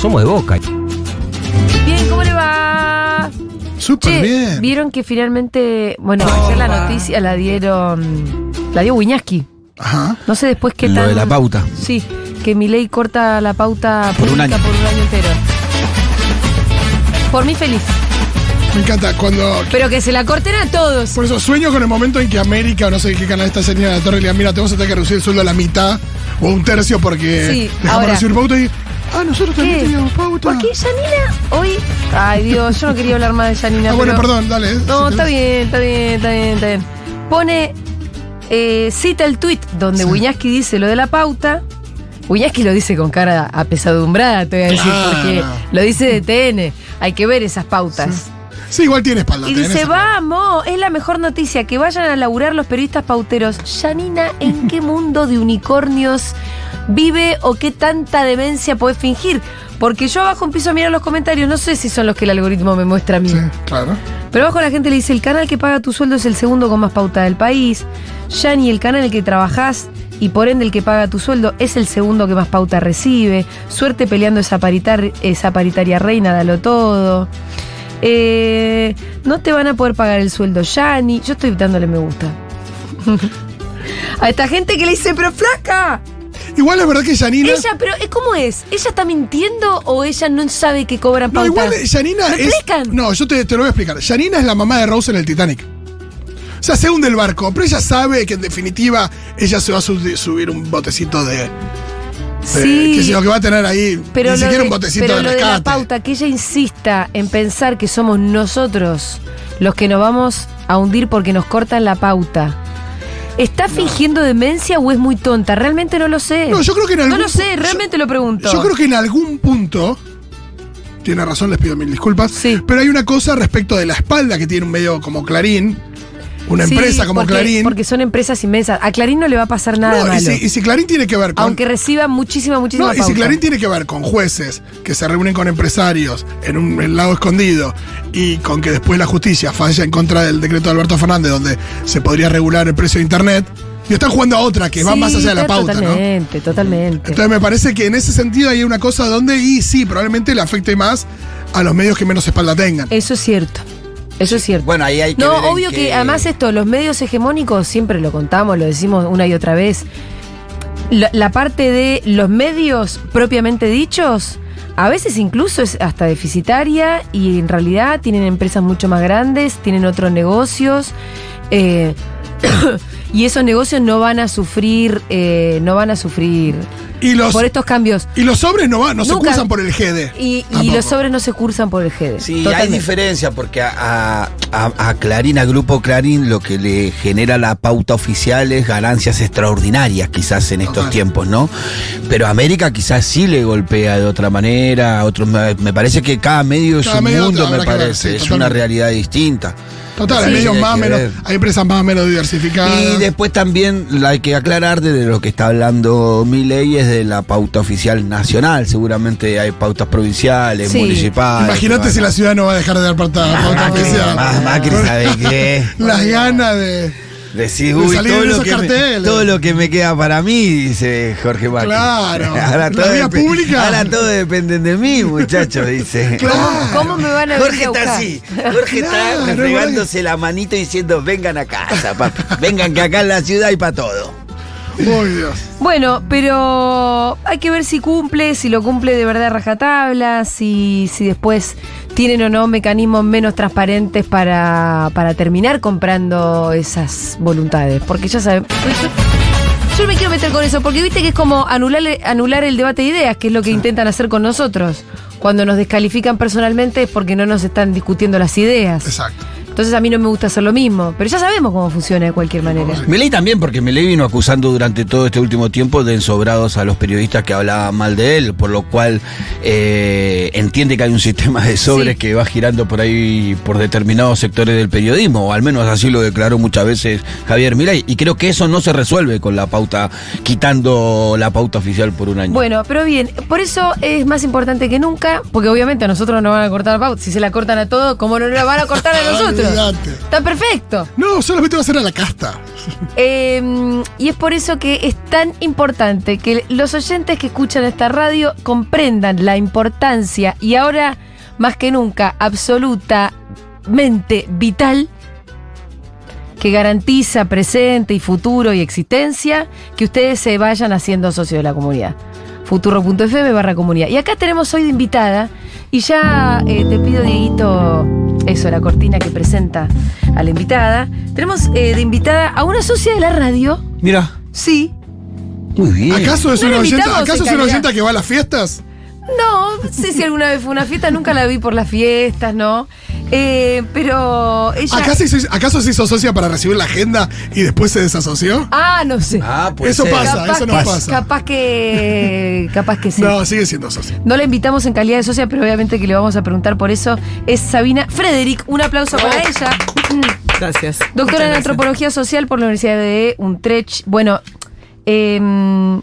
Somos de boca. Bien, ¿cómo le va? Súper Che, bien. Vieron que finalmente, bueno, ayer la noticia la dieron, la dio Wiñaski. Ajá. No sé después qué Lo tan. de la pauta. Sí, que mi ley corta la pauta Por un pública año. por un año entero. Por mí feliz. Me encanta cuando. Pero que se la corten a todos. Por eso sueño con el momento en que América, o no sé qué canal está señora de la torre, le diga, mira, te vamos a tener que reducir el sueldo a la mitad o un tercio porque Sí, dejamos ahora. de recibir pauta y. Ah, nosotros también ¿Qué? teníamos pauta. Porque Janina hoy. Ay, Dios, yo no quería hablar más de Janina. Ah, bueno, pero- perdón, dale. No, Si está bien, está bien, está bien, está bien. Pone, eh, cita el tuit donde Sí. Wiñaski dice lo de la pauta. Wiñaski lo dice con cara apesadumbrada, te voy a decir, porque lo dice de TN. Hay que ver esas pautas. Sí, igual tiene espalda. Y dice, vamos, es la mejor noticia, que vayan a laburar los periodistas pauteros. Janina, ¿en qué mundo de unicornios vive o qué tanta demencia puede fingir? Porque yo abajo empiezo a mirar los comentarios, no sé si son los que el algoritmo me muestra a mí. Sí, claro. Pero abajo la gente le dice, el canal que paga tu sueldo es el segundo con más pauta del país. Yani, el canal en el que trabajás y por ende el que paga tu sueldo es el segundo que más pauta recibe. Suerte peleando esa, paritar- esa paritaria reina, dalo todo. Eh, no te van a poder pagar el sueldo, Yani. Yo estoy dándole me gusta. a esta gente que le dice, pero flaca. Igual es verdad que Janina. Ella, pero eh, ¿cómo es? ¿Ella está mintiendo o ella no sabe que cobran No, pauta? igual eh, Janina ¿Me es. explican? No, yo te, te lo voy a explicar. Janina es la mamá de Rose en el Titanic. O sea, se hunde el barco, pero ella sabe que en definitiva ella se va a su- subir un botecito de. de- Sí. Que lo que va a tener ahí, Pero ni siquiera de, un botecito pero de lo de la pauta, que ella insista en pensar que somos nosotros los que nos vamos a hundir porque nos cortan la pauta. ¿Está fingiendo demencia o es muy tonta? Realmente no lo sé. No, yo creo que en No algún lo sé, realmente lo pregunto. Yo creo que en algún punto. Tiene razón, les pido mil disculpas. Sí. Pero hay una cosa respecto de la espalda que tiene un medio como Clarín, una Sí, empresa como porque, Clarín. Porque son empresas inmensas. A Clarín no le va a pasar nada No, y, malo. si, y si Clarín tiene que ver con. aunque reciba muchísima, muchísima No, y si. Clarín tiene que ver con jueces que se reúnen con empresarios en un en lago escondido y con que después la justicia falla en contra del decreto de Alberto Fernández donde se podría regular el precio de Internet, y están jugando a otra que va Sí, más allá de la pauta, ¿no? Totalmente, totalmente. Entonces me parece que en ese sentido hay una cosa donde, y sí, probablemente le afecte más a los medios que menos espalda tengan. Eso es cierto. Eso es cierto. Bueno, ahí hay que No, ver obvio que además esto, los medios hegemónicos, siempre lo contamos, lo decimos una y otra vez. La, la parte de los medios propiamente dichos, a veces incluso es hasta deficitaria y en realidad tienen empresas mucho más grandes, tienen otros negocios. eh, y esos negocios no van a sufrir, eh, no van a sufrir Y los, por estos cambios. y los sobres no, van, no se cursan por el GD. Y, y los sobres no se cursan por el GD. Sí, hay diferencia porque a, a- a Clarín, a Grupo Clarín, lo que le genera la pauta oficial es ganancias extraordinarias quizás en estos tiempos, ¿no? Pero a América quizás sí le golpea de otra manera, a otros, me me parece que cada medio es un medio mundo, me ver, parece, sí, es totalmente. una realidad distinta. Total, Sí. hay medios más o que menos, ver. hay empresas más o menos diversificadas. Y después también hay que aclarar de lo que está hablando mi ley es de la pauta oficial nacional. Seguramente hay pautas provinciales, Sí. municipales. Imagínate que si la ciudad no va a dejar de dar pauta, pauta Macri, oficial. más Macri sabe qué. Las ganas de. Decís, De uy, todo lo, que me, todo lo que me queda para mí, dice Jorge Macri. Claro. Ahora La todo, depe- pública. ahora todo depende de mí, muchachos, dice. Claro. ¿Cómo me van a Jorge está así. Jorge Claro, está no, refregándose la manito diciendo, vengan a casa, papi. Vengan que acá en la ciudad hay para todo. Uy, Dios. Bueno, pero hay que ver si cumple, si lo cumple de verdad a rajatabla, si, si después tienen o no mecanismos menos transparentes para, para terminar comprando esas voluntades. Porque ya saben. Yo, me quiero meter con eso, porque viste que es como anular, anular el debate de ideas, que es lo que intentan hacer con nosotros. Cuando nos descalifican personalmente es porque no nos están discutiendo las ideas. Exacto. Entonces a mí no me gusta hacer lo mismo, pero ya sabemos cómo funciona de cualquier manera. Milei también, porque Milei vino acusando durante todo este último tiempo de ensobrados a los periodistas que hablaban mal de él, por lo cual eh, entiende que hay un sistema de sobres Sí. que va girando por ahí por determinados sectores del periodismo, o al menos así lo declaró muchas veces Javier Milei, y creo que eso no se resuelve con la pauta, quitando la pauta oficial por un año. Bueno, pero bien, por eso es más importante que nunca, porque obviamente a nosotros nos van a cortar la pauta. Si se la cortan a todos, ¿cómo no la van a cortar a nosotros? Está perfecto. No, solamente va a ser a la casta. Eh, y es por eso que es tan importante que los oyentes que escuchan esta radio comprendan la importancia y ahora más que nunca absolutamente vital que garantiza presente y futuro y existencia que ustedes se vayan haciendo socios de la comunidad. Futuro.fm barra comunidad. Y acá tenemos hoy de invitada y ya eh, te pido, Dieguito, eso, la cortina que presenta a la invitada. Tenemos eh, de invitada a una socia de la radio. Mira, Sí. muy bien. ¿Acaso es No una oyenta, ¿acaso es una oyenta que va a las fiestas? No, no sé si alguna vez fue una fiesta, nunca la vi por las fiestas, ¿no? Eh, pero ella. ¿Acaso, se hizo- ¿Acaso se hizo socia para recibir la agenda y después se desasoció? Ah, no sé. Ah, pues Eso pasa, eso no que, pasa. Capaz que. Capaz que sí. No, sigue siendo socia. No la invitamos en calidad de socia, pero obviamente que le vamos a preguntar por eso. Es Sabina Frederick. Un aplauso para ella. Gracias. Doctora en gracias. Antropología Social por la Universidad de Utrecht. Bueno, em,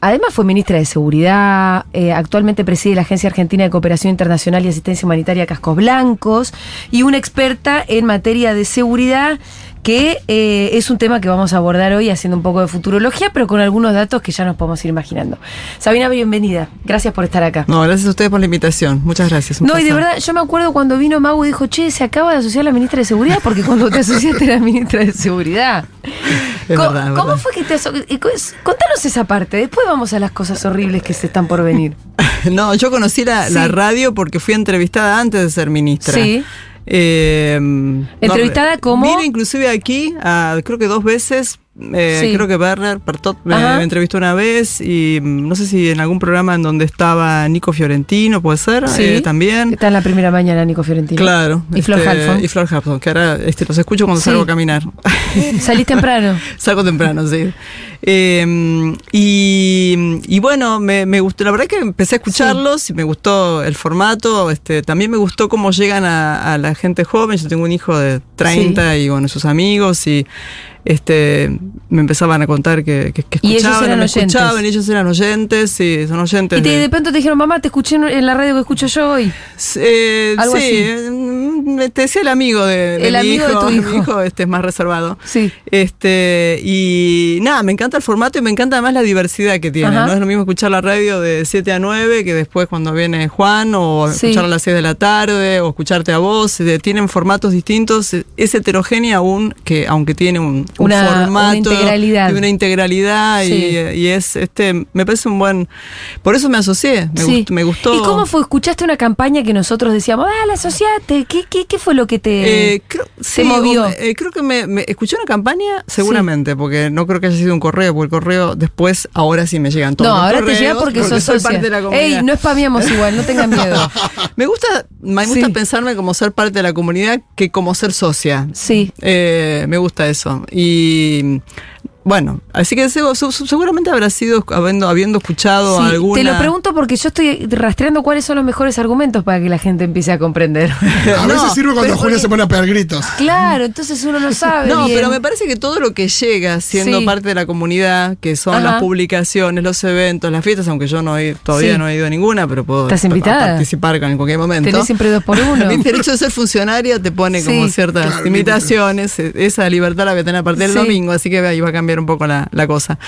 además fue ministra de Seguridad, eh, actualmente preside la Agencia Argentina de Cooperación Internacional y Asistencia Humanitaria Cascos Blancos y una experta en materia de seguridad que eh, es un tema que vamos a abordar hoy haciendo un poco de futurología, pero con algunos datos que ya nos podemos ir imaginando. Sabina, bienvenida. Gracias por estar acá. No, gracias a ustedes por la invitación. Muchas gracias. No, y de verdad, yo me acuerdo cuando vino Mau y dijo, che, se acaba de asociar la ministra de Seguridad, porque cuando te asociaste era ministra de Seguridad. Es verdad, ¿Cómo verdad. fue que te asociaste? Contanos esa parte, después vamos a las cosas horribles que se están por venir. No, yo conocí la, Sí. la radio porque fui entrevistada antes de ser ministra. Sí. Eh, no, ¿Entrevistada como? Vine inclusive aquí, creo que dos veces. Eh, Sí. Creo que Werner Pertot me, entrevistó una vez y mm, no sé si en algún programa en donde estaba Nico Fiorentino, puede ser, Sí. eh, también. Está en la primera mañana, Nico Fiorentino. Claro. Y Flor este, Halfon. Y Flor Halfon, que ahora este, los escucho cuando Sí. salgo a caminar. Salís temprano. Salgo temprano, sí. Eh, y, y bueno, me, me gustó, la verdad que empecé a escucharlos y me gustó el formato, este, también me gustó cómo llegan a, a la gente joven, yo tengo un hijo de 30 y bueno, sus amigos y este me empezaban a contar que, que, que Y ellos escuchaban, eran me oyentes. escuchaban, y ellos eran oyentes, y son oyentes Y te- de- de pronto te dijeron, mamá, te escuché en- la radio que escucho yo hoy. eh, Algo sí, así. mm, te decía el amigo de, de El mi amigo de hijo, tu hijo. Mi hijo este es más reservado. Sí. Este, y nada, me encanta el formato y me encanta además la diversidad que tiene. Ajá. No es lo mismo escuchar la radio de 7 a 9 que después cuando viene Juan, o Sí. escucharla a las 6 de la tarde, o escucharte a vos. eh, Tienen formatos distintos. Es heterogénea aún, que aunque tiene un, un Una- una formato. integralidad. y una integralidad. Sí. Y, y es, este, me parece un buen. Por eso me asocié. Me, Sí. gustó, me gustó. ¿Y cómo fue? ¿Escuchaste una campaña que nosotros decíamos, ah, la asociate? ¿Qué, qué, qué fue lo que te, Eh, creo, te sí, movió? eh, creo que me, me- escuché una campaña, seguramente, porque no creo que haya sido un correo, porque el correo después, ahora sí me llegan todos No, los ahora te llega porque sos soy socia. parte de la comunidad. Ey, no spameamos igual, no tengan miedo. me gusta, me gusta pensarme como ser parte de la comunidad que como ser socia. Sí. Eh, me gusta eso. Y bueno, así que seguramente habrá sido habiendo, habiendo escuchado Sí, alguna. Te lo pregunto porque yo estoy rastreando cuáles son los mejores argumentos para que la gente empiece a comprender. A veces No, sirve cuando Julia porque- se pone a pegar gritos. claro, entonces uno no sabe. No, bien. pero me parece que todo lo que llega siendo Sí. parte de la comunidad, que son Ajá. las publicaciones, los eventos, las fiestas, aunque yo no he, todavía Sí. no he ido a ninguna, pero puedo ¿Estás invitada? participar en cualquier momento. Tenés siempre dos por uno. El derecho de ser funcionaria te pone como ciertas Claro, limitaciones. e- Esa libertad la voy a tener a partir del Sí. domingo, así que ahí va a cambiar un poco la, la cosa.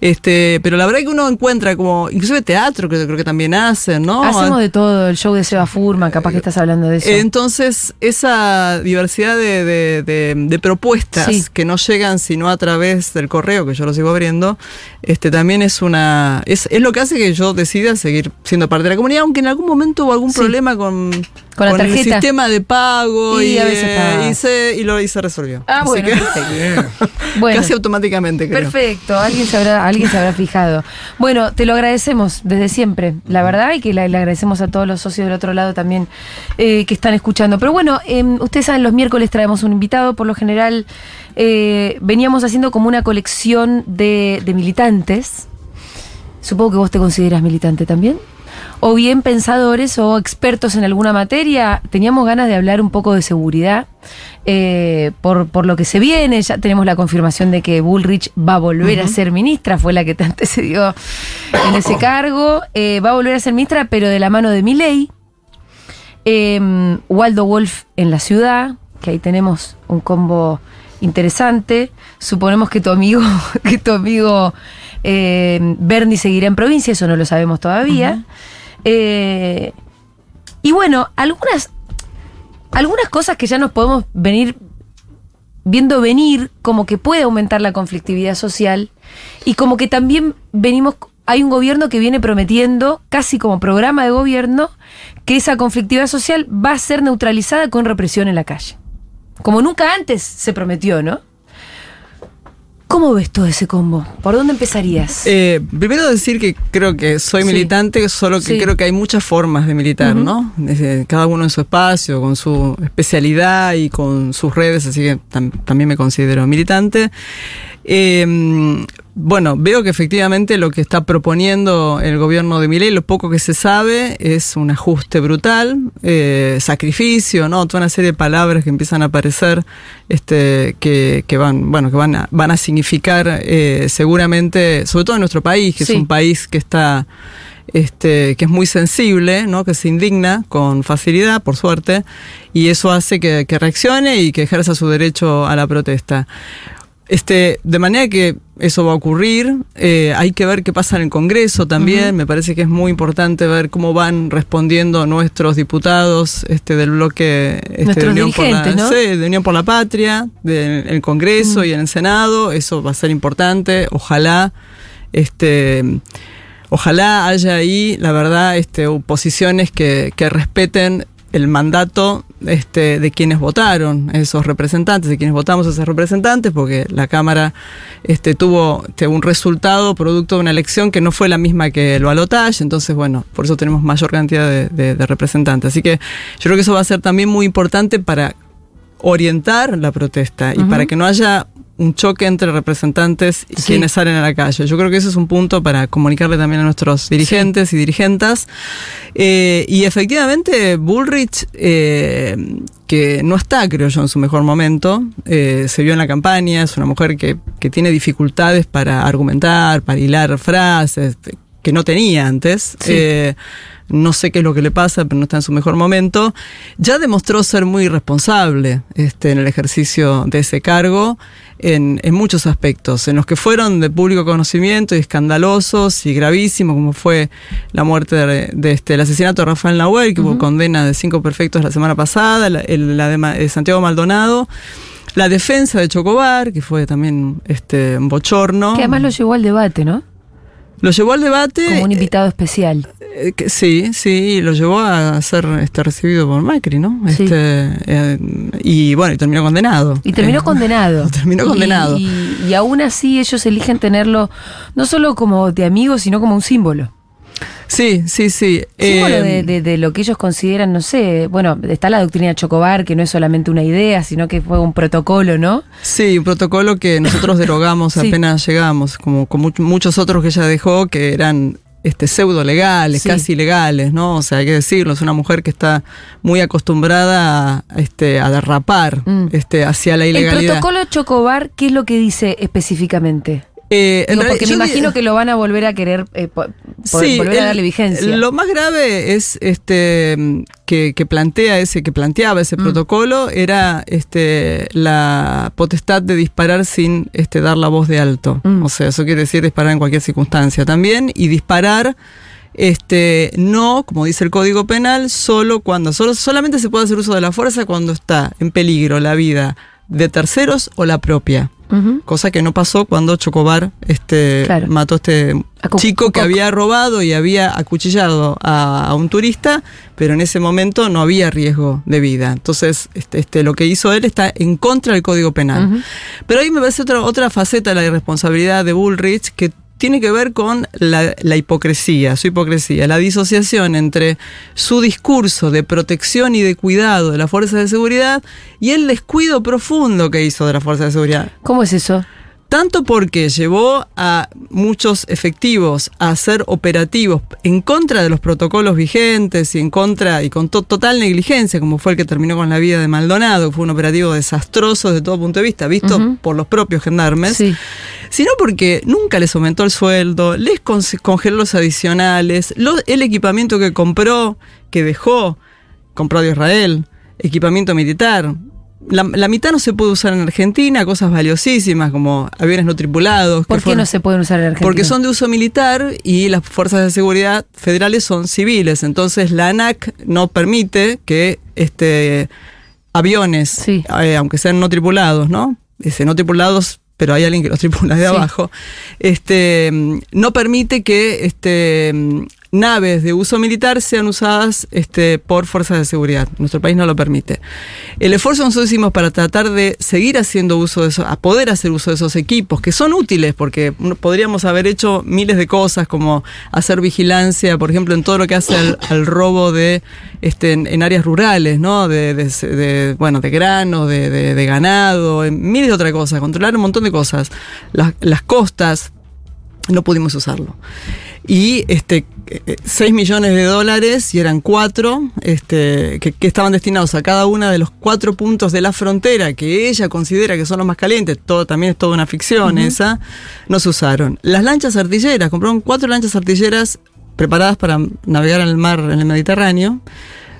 Este, pero la verdad que uno encuentra como, inclusive teatro, que creo que también hacen, ¿no? Hacemos de todo, el show de Seba Furman, capaz que estás hablando de eso. Entonces, esa diversidad de, de- de- de propuestas Sí. que no llegan sino a través del correo, que yo lo sigo abriendo, este también es una. Es, es lo que hace que yo decida seguir siendo parte de la comunidad, aunque en algún momento hubo algún Sí. problema con, Con la el tarjeta. sistema de pago Y y, a veces eh, y se, y lo, y se resolvió. Ah, Así bueno, que-. Bueno. Casi automáticamente, creo. Perfecto, alguien se, habrá, alguien se habrá fijado. Bueno, te lo agradecemos desde siempre, la verdad, y que le, le agradecemos a todos los socios del otro lado también eh, que están escuchando. Pero bueno, eh, ustedes saben, los miércoles traemos un invitado, por lo general eh, veníamos haciendo como una colección de, de militantes. Supongo que vos te consideras militante también. O bien pensadores o expertos en alguna materia. Teníamos ganas de hablar un poco de seguridad eh, por, por lo que se viene. Ya tenemos la confirmación de que Bullrich va a volver a ser ministra, fue la que te antecedió en ese cargo. Eh, va a volver a ser ministra, pero de la mano de Milei. Eh, Waldo Wolf en la ciudad, que ahí tenemos un combo interesante. Suponemos que tu amigo, que tu amigo eh, Bernie seguirá en provincia, eso no lo sabemos todavía. Eh, y bueno, algunas, algunas cosas que ya nos podemos venir viendo venir, como que puede aumentar la conflictividad social y como que también venimos, hay un gobierno que viene prometiendo, casi como programa de gobierno, que esa conflictividad social va a ser neutralizada con represión en la calle. Como nunca antes se prometió, ¿no? ¿Cómo ves todo ese combo? ¿Por dónde empezarías? Eh, primero decir que creo que soy Sí. militante, solo que Sí. creo que hay muchas formas de militar, ¿no? Desde cada uno en su espacio, con su especialidad y con sus redes, así que tam- también me considero militante. Eh, bueno, veo que efectivamente lo que está proponiendo el gobierno de Milei, lo poco que se sabe, es un ajuste brutal, eh, sacrificio, ¿no? Toda una serie de palabras que empiezan a aparecer, este, que, que van, bueno, que van a, van a significar eh, seguramente, sobre todo en nuestro país, que Sí. es un país que está este, que es muy sensible, ¿no? que se indigna con facilidad, por suerte, y eso hace que, que reaccione y que ejerza su derecho a la protesta. Este, de manera que eso va a ocurrir, eh, hay que ver qué pasa en el Congreso también, me parece que es muy importante ver cómo van respondiendo nuestros diputados este, del bloque este, de, Unión por la, dirigentes, ¿no? sí, de Unión por la Patria, del el Congreso y en el Senado, eso va a ser importante, ojalá este ojalá haya ahí, la verdad, este, posiciones que, que respeten el mandato este, de quienes votaron, esos representantes, de quienes votamos a esos representantes, porque la Cámara este, tuvo este, un resultado producto de una elección que no fue la misma que el balotaje, entonces, bueno, por eso tenemos mayor cantidad de, de- de representantes. Así que yo creo que eso va a ser también muy importante para orientar la protesta y para que no haya un choque entre representantes y Sí. quienes salen a la calle. Yo creo que ese es un punto para comunicarle también a nuestros dirigentes y dirigentas. Eh, y efectivamente, Bullrich, eh, que no está, creo yo, en su mejor momento, eh, se vio en la campaña, es una mujer que, que tiene dificultades para argumentar, para hilar frases, que no tenía antes. Sí. Eh, no sé qué es lo que le pasa, pero no está en su mejor momento. Ya demostró ser muy responsable este, en el ejercicio de ese cargo en, en muchos aspectos, en los que fueron de público conocimiento y escandalosos y gravísimos, como fue la muerte de, de este, el asesinato de Rafael Nahuel, que hubo condena de cinco perfectos la semana pasada, la, el- la de, de Santiago Maldonado. La defensa de Chocobar, que fue también este, un bochorno. Que además lo llevó al debate, ¿no? Lo llevó al debate. Como un invitado especial. Eh, que sí, sí, lo llevó a ser este, recibido por Macri, ¿no? Sí. Este, eh, y bueno, y terminó condenado. Y terminó Eh, condenado. terminó Y- condenado. Y, y aún así ellos eligen tenerlo no solo como de amigo, sino como un símbolo. Sí, sí, sí. Símbolo Eh, de, de- de lo que ellos consideran, no sé, bueno, está la doctrina Chocobar, que no es solamente una idea, sino que fue un protocolo, ¿no? Sí, un protocolo que nosotros derogamos Sí. apenas llegamos, como con mu- muchos otros que ella dejó que eran este pseudo legales, Sí. casi legales, ¿no? O sea, hay que decirlo, es una mujer que está muy acostumbrada a, este, a derrapar Mm. este, hacia la El ilegalidad. protocolo Chocobar, ¿qué es lo que dice específicamente? Eh, Digo, porque me imagino que lo van a volver a querer, eh, po- Sí, volver a darle vigencia. Lo más grave es este que, que plantea ese, que planteaba Mm. ese protocolo, era este la potestad de disparar sin este dar la voz de alto. Mm. O sea, eso quiere decir disparar en cualquier circunstancia también, y disparar este no, como dice el Código Penal, solo cuando, solo, solamente se puede hacer uso de la fuerza cuando está en peligro la vida de terceros o la propia. Ujú. Cosa que no pasó cuando Chocobar este, Claro. mató a este chico que había robado y había acuchillado a, a un turista, pero en ese momento no había riesgo de vida. Entonces, este, este, lo que hizo él está en contra del Código Penal. Pero ahí me parece otra, otra faceta de la irresponsabilidad de Bullrich que tiene que ver con la, hipocresía, su hipocresía, la disociación entre su discurso de protección y de cuidado de las fuerzas de seguridad y el descuido profundo que hizo de las fuerzas de seguridad. ¿Cómo es eso? Tanto porque llevó a muchos efectivos a ser operativos en contra de los protocolos vigentes y en contra y con to- total negligencia, como fue el que terminó con la vida de Maldonado, que fue un operativo desastroso desde todo punto de vista, visto por los propios gendarmes, Sí. sino porque nunca les aumentó el sueldo, les con- congeló los adicionales, el equipamiento que compró, que dejó, compró de Israel, equipamiento militar, la, la mitad no se puede usar en Argentina, cosas valiosísimas como aviones no tripulados. ¿Por qué fueron- no se pueden usar en Argentina? porque son de uso militar y las fuerzas de seguridad federales son civiles. Entonces la ANAC no permite que este, aviones, Sí. eh, aunque sean no tripulados, ¿no? Dice no tripulados, pero hay alguien que los tripula de Sí. abajo. Este, mm, no permite que este, mm, naves de uso militar sean usadas este, por fuerzas de seguridad. Nuestro país no lo permite. El esfuerzo que nosotros hicimos para tratar de seguir haciendo uso de a poder hacer uso de esos equipos, que son útiles, porque podríamos haber hecho miles de cosas, como hacer vigilancia, por ejemplo, en todo lo que hace al, robo de este, en, áreas rurales, ¿no? De, de- de, bueno, de granos, de, de- ganado, en miles de otras cosas, controlar un montón de cosas. Las costas, no pudimos usarlo. Y este 6 millones de dólares, y eran cuatro, este, que, que estaban destinados a cada una de los cuatro puntos de la frontera que ella considera que son los más calientes, todo también es toda una ficción esa, no se usaron. Las lanchas artilleras, compraron cuatro lanchas artilleras preparadas para navegar en el mar, en el Mediterráneo,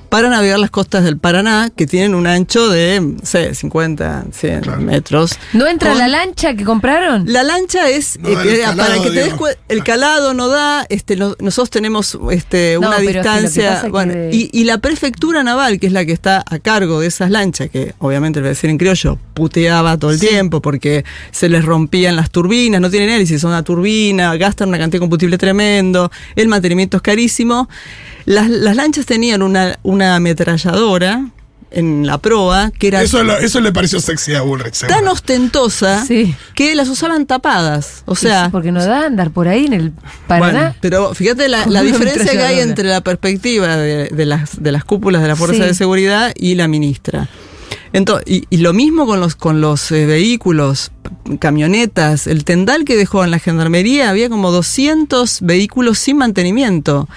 para navegar las costas del Paraná, que tienen un ancho de, no sé, 50, 100 Claro. metros. ¿No entra Con- la lancha que compraron? la lancha es No eh, calado, para que te des el calado no da, este, lo- nosotros tenemos este, No, una pero es que lo que distancia, bueno, que- y, y la prefectura naval, que es la que está a cargo de esas lanchas, que obviamente lo voy a decir en criollo, puteaba todo el tiempo porque se les rompían las turbinas, no tienen hélices, son una turbina, gastan una cantidad de combustible tremendo, el mantenimiento es carísimo. Las, las lanchas tenían una, una ametralladora en la proa que era Eso, lo- eso le pareció sexy a Bullrich. seguro. tan ostentosa Sí. que las usaban tapadas. O sea, Sí, porque no da andar por ahí en el Paraná. bueno, pero fíjate la, la diferencia que hay entre la perspectiva de, de las, de las cúpulas de la Fuerza Sí. de Seguridad y la ministra. Ento- y, y lo mismo con los, con los eh, vehículos, camionetas, el tendal que dejó en la gendarmería, había como 200 vehículos sin mantenimiento.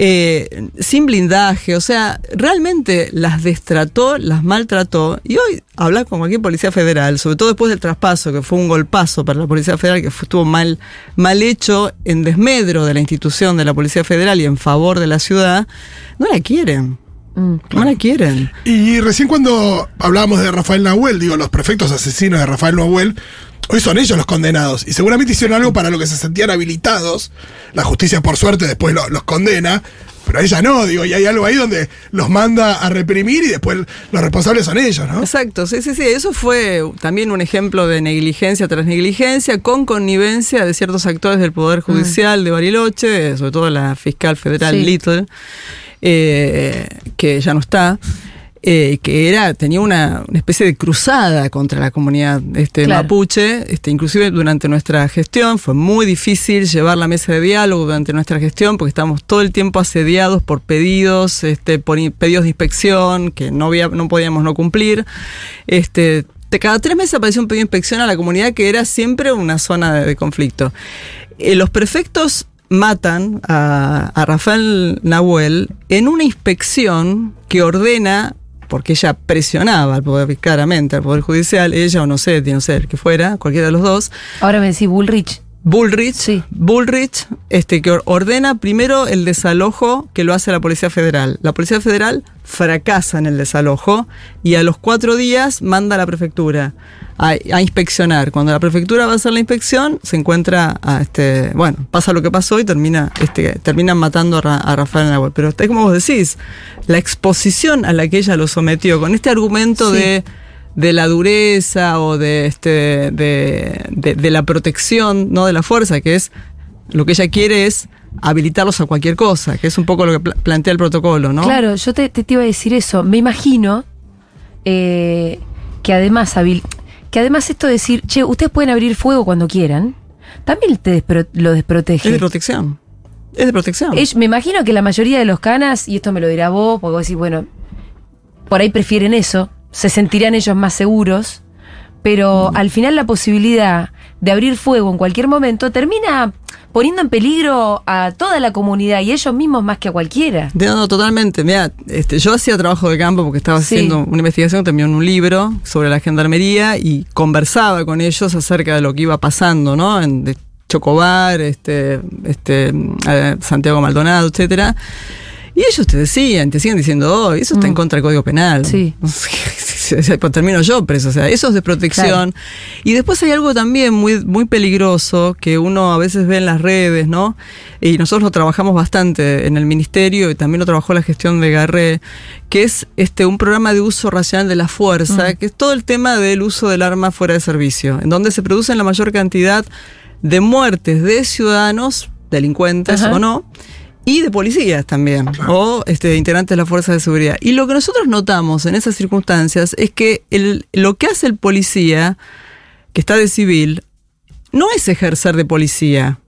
eh, sin blindaje, o sea, realmente las destrató, las maltrató. Y hoy hablar con cualquier policía federal, sobre todo después del traspaso, que fue un golpazo para la policía federal, que estuvo mal, mal hecho en desmedro de la institución de la policía federal y en favor de la ciudad, no la quieren. Mm. No la quieren. Y recién cuando hablábamos de Rafael Nahuel, digo, los prefectos asesinos de Rafael Nahuel, hoy son ellos los condenados. Y seguramente hicieron algo para lo que se sentían habilitados. La justicia, por suerte, después lo- los condena. Pero ella no, digo, y hay algo ahí donde los manda a reprimir y después los responsables son ellos, ¿no? Exacto, sí, sí, sí. Eso fue también un ejemplo de negligencia tras negligencia, con connivencia de ciertos actores del Poder Judicial de Bariloche, sobre todo la fiscal federal Sí. Little, eh, que ya no está. eh, que era tenía una, una especie de cruzada contra la comunidad este, Claro. mapuche, este, inclusive durante nuestra gestión fue muy difícil llevar la mesa de diálogo durante nuestra gestión porque estábamos todo el tiempo asediados por pedidos, este, por pedidos de inspección que no, había, no podíamos no cumplir. Este, cada tres meses apareció un pedido de inspección a la comunidad que era siempre una zona de, de conflicto. Eh, los prefectos matan a, Rafael Nahuel en una inspección que ordena, porque ella presionaba al poder, claramente al Poder Judicial, ella o no sé, no sé, el que fuera, cualquiera de los dos, Ahora me decís Bullrich. Bullrich, Sí. Bullrich, este, que or- ordena primero el desalojo que lo hace la Policía Federal. La Policía Federal fracasa en el desalojo y a los cuatro días manda a la prefectura a, a inspeccionar. Cuando la prefectura va a hacer la inspección, se encuentra, a este, bueno, pasa lo que pasó y termina, este, terminan matando a, Ra- a Rafael Nahuel. Pero es como vos decís, la exposición a la que ella lo sometió con este argumento Sí. de de la dureza o de este de, de- de la protección no de la fuerza que es lo que ella quiere es habilitarlos a cualquier cosa que es un poco lo que pla- plantea el protocolo no Claro, yo te, te- te iba a decir eso. Me imagino eh, que además que además esto de decir, che, ustedes pueden abrir fuego cuando quieran, también te despro- lo desprotege. es de protección es de protección Ell- me imagino que la mayoría de los canas, y esto me lo dirá vos, porque vos decís, bueno, por ahí prefieren eso, se sentirán ellos más seguros, pero al final la posibilidad de abrir fuego en cualquier momento termina poniendo en peligro a toda la comunidad y ellos mismos más que a cualquiera. No, no, totalmente. Mira, este, yo hacía trabajo de campo porque estaba Sí. haciendo una investigación también un libro sobre la gendarmería y conversaba con ellos acerca de lo que iba pasando, ¿no? En de Chocobar, este, este, eh, Santiago Maldonado, etcétera. Y ellos te decían, te siguen diciendo, oh, eso está en Mm. contra del Código Penal. Sí. Pues termino yo preso. O sea, eso es de protección. Y después hay algo también muy, muy peligroso que uno a veces ve en las redes, ¿no? Y nosotros lo trabajamos bastante en el ministerio y también lo trabajó la gestión de Garré, que es este un programa de uso racional de la fuerza, que es todo el tema del uso del arma fuera de servicio, en donde se producen la mayor cantidad de muertes de ciudadanos, delincuentes Ajá. o no, y de policías también, o este, de integrantes de las fuerzas de seguridad. Y lo que nosotros notamos en esas circunstancias es que el, lo que hace el policía, que está de civil, no es ejercer de policía.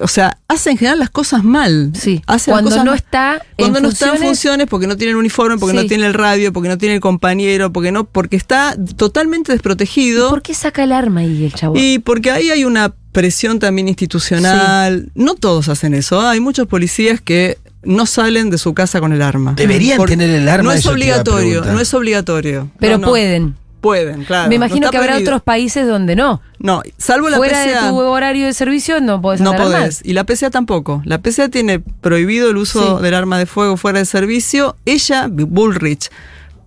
O sea, hace en general las cosas mal. Sí, Hace las cuando cosas no mal. está en Cuando no está en funciones- porque no tiene el uniforme, porque Sí. no tiene el radio, porque no tiene el compañero, porque no, porque está totalmente desprotegido. ¿Por qué saca el arma ahí el chavo? Y porque ahí hay una presión también institucional. No todos hacen eso. ¿ah? Hay muchos policías que no salen de su casa con el arma. Deberían tener el arma, No es obligatorio, no es obligatorio. Pero No, no. pueden. Pueden, claro. Me no imagino que habrá prohibido. otros países donde no. No, salvo la Fuera PCA. de tu horario de servicio no podés No podés. Y la PCA tampoco. La PCA tiene prohibido el uso Sí. del arma de fuego fuera de servicio. Ella, Bullrich,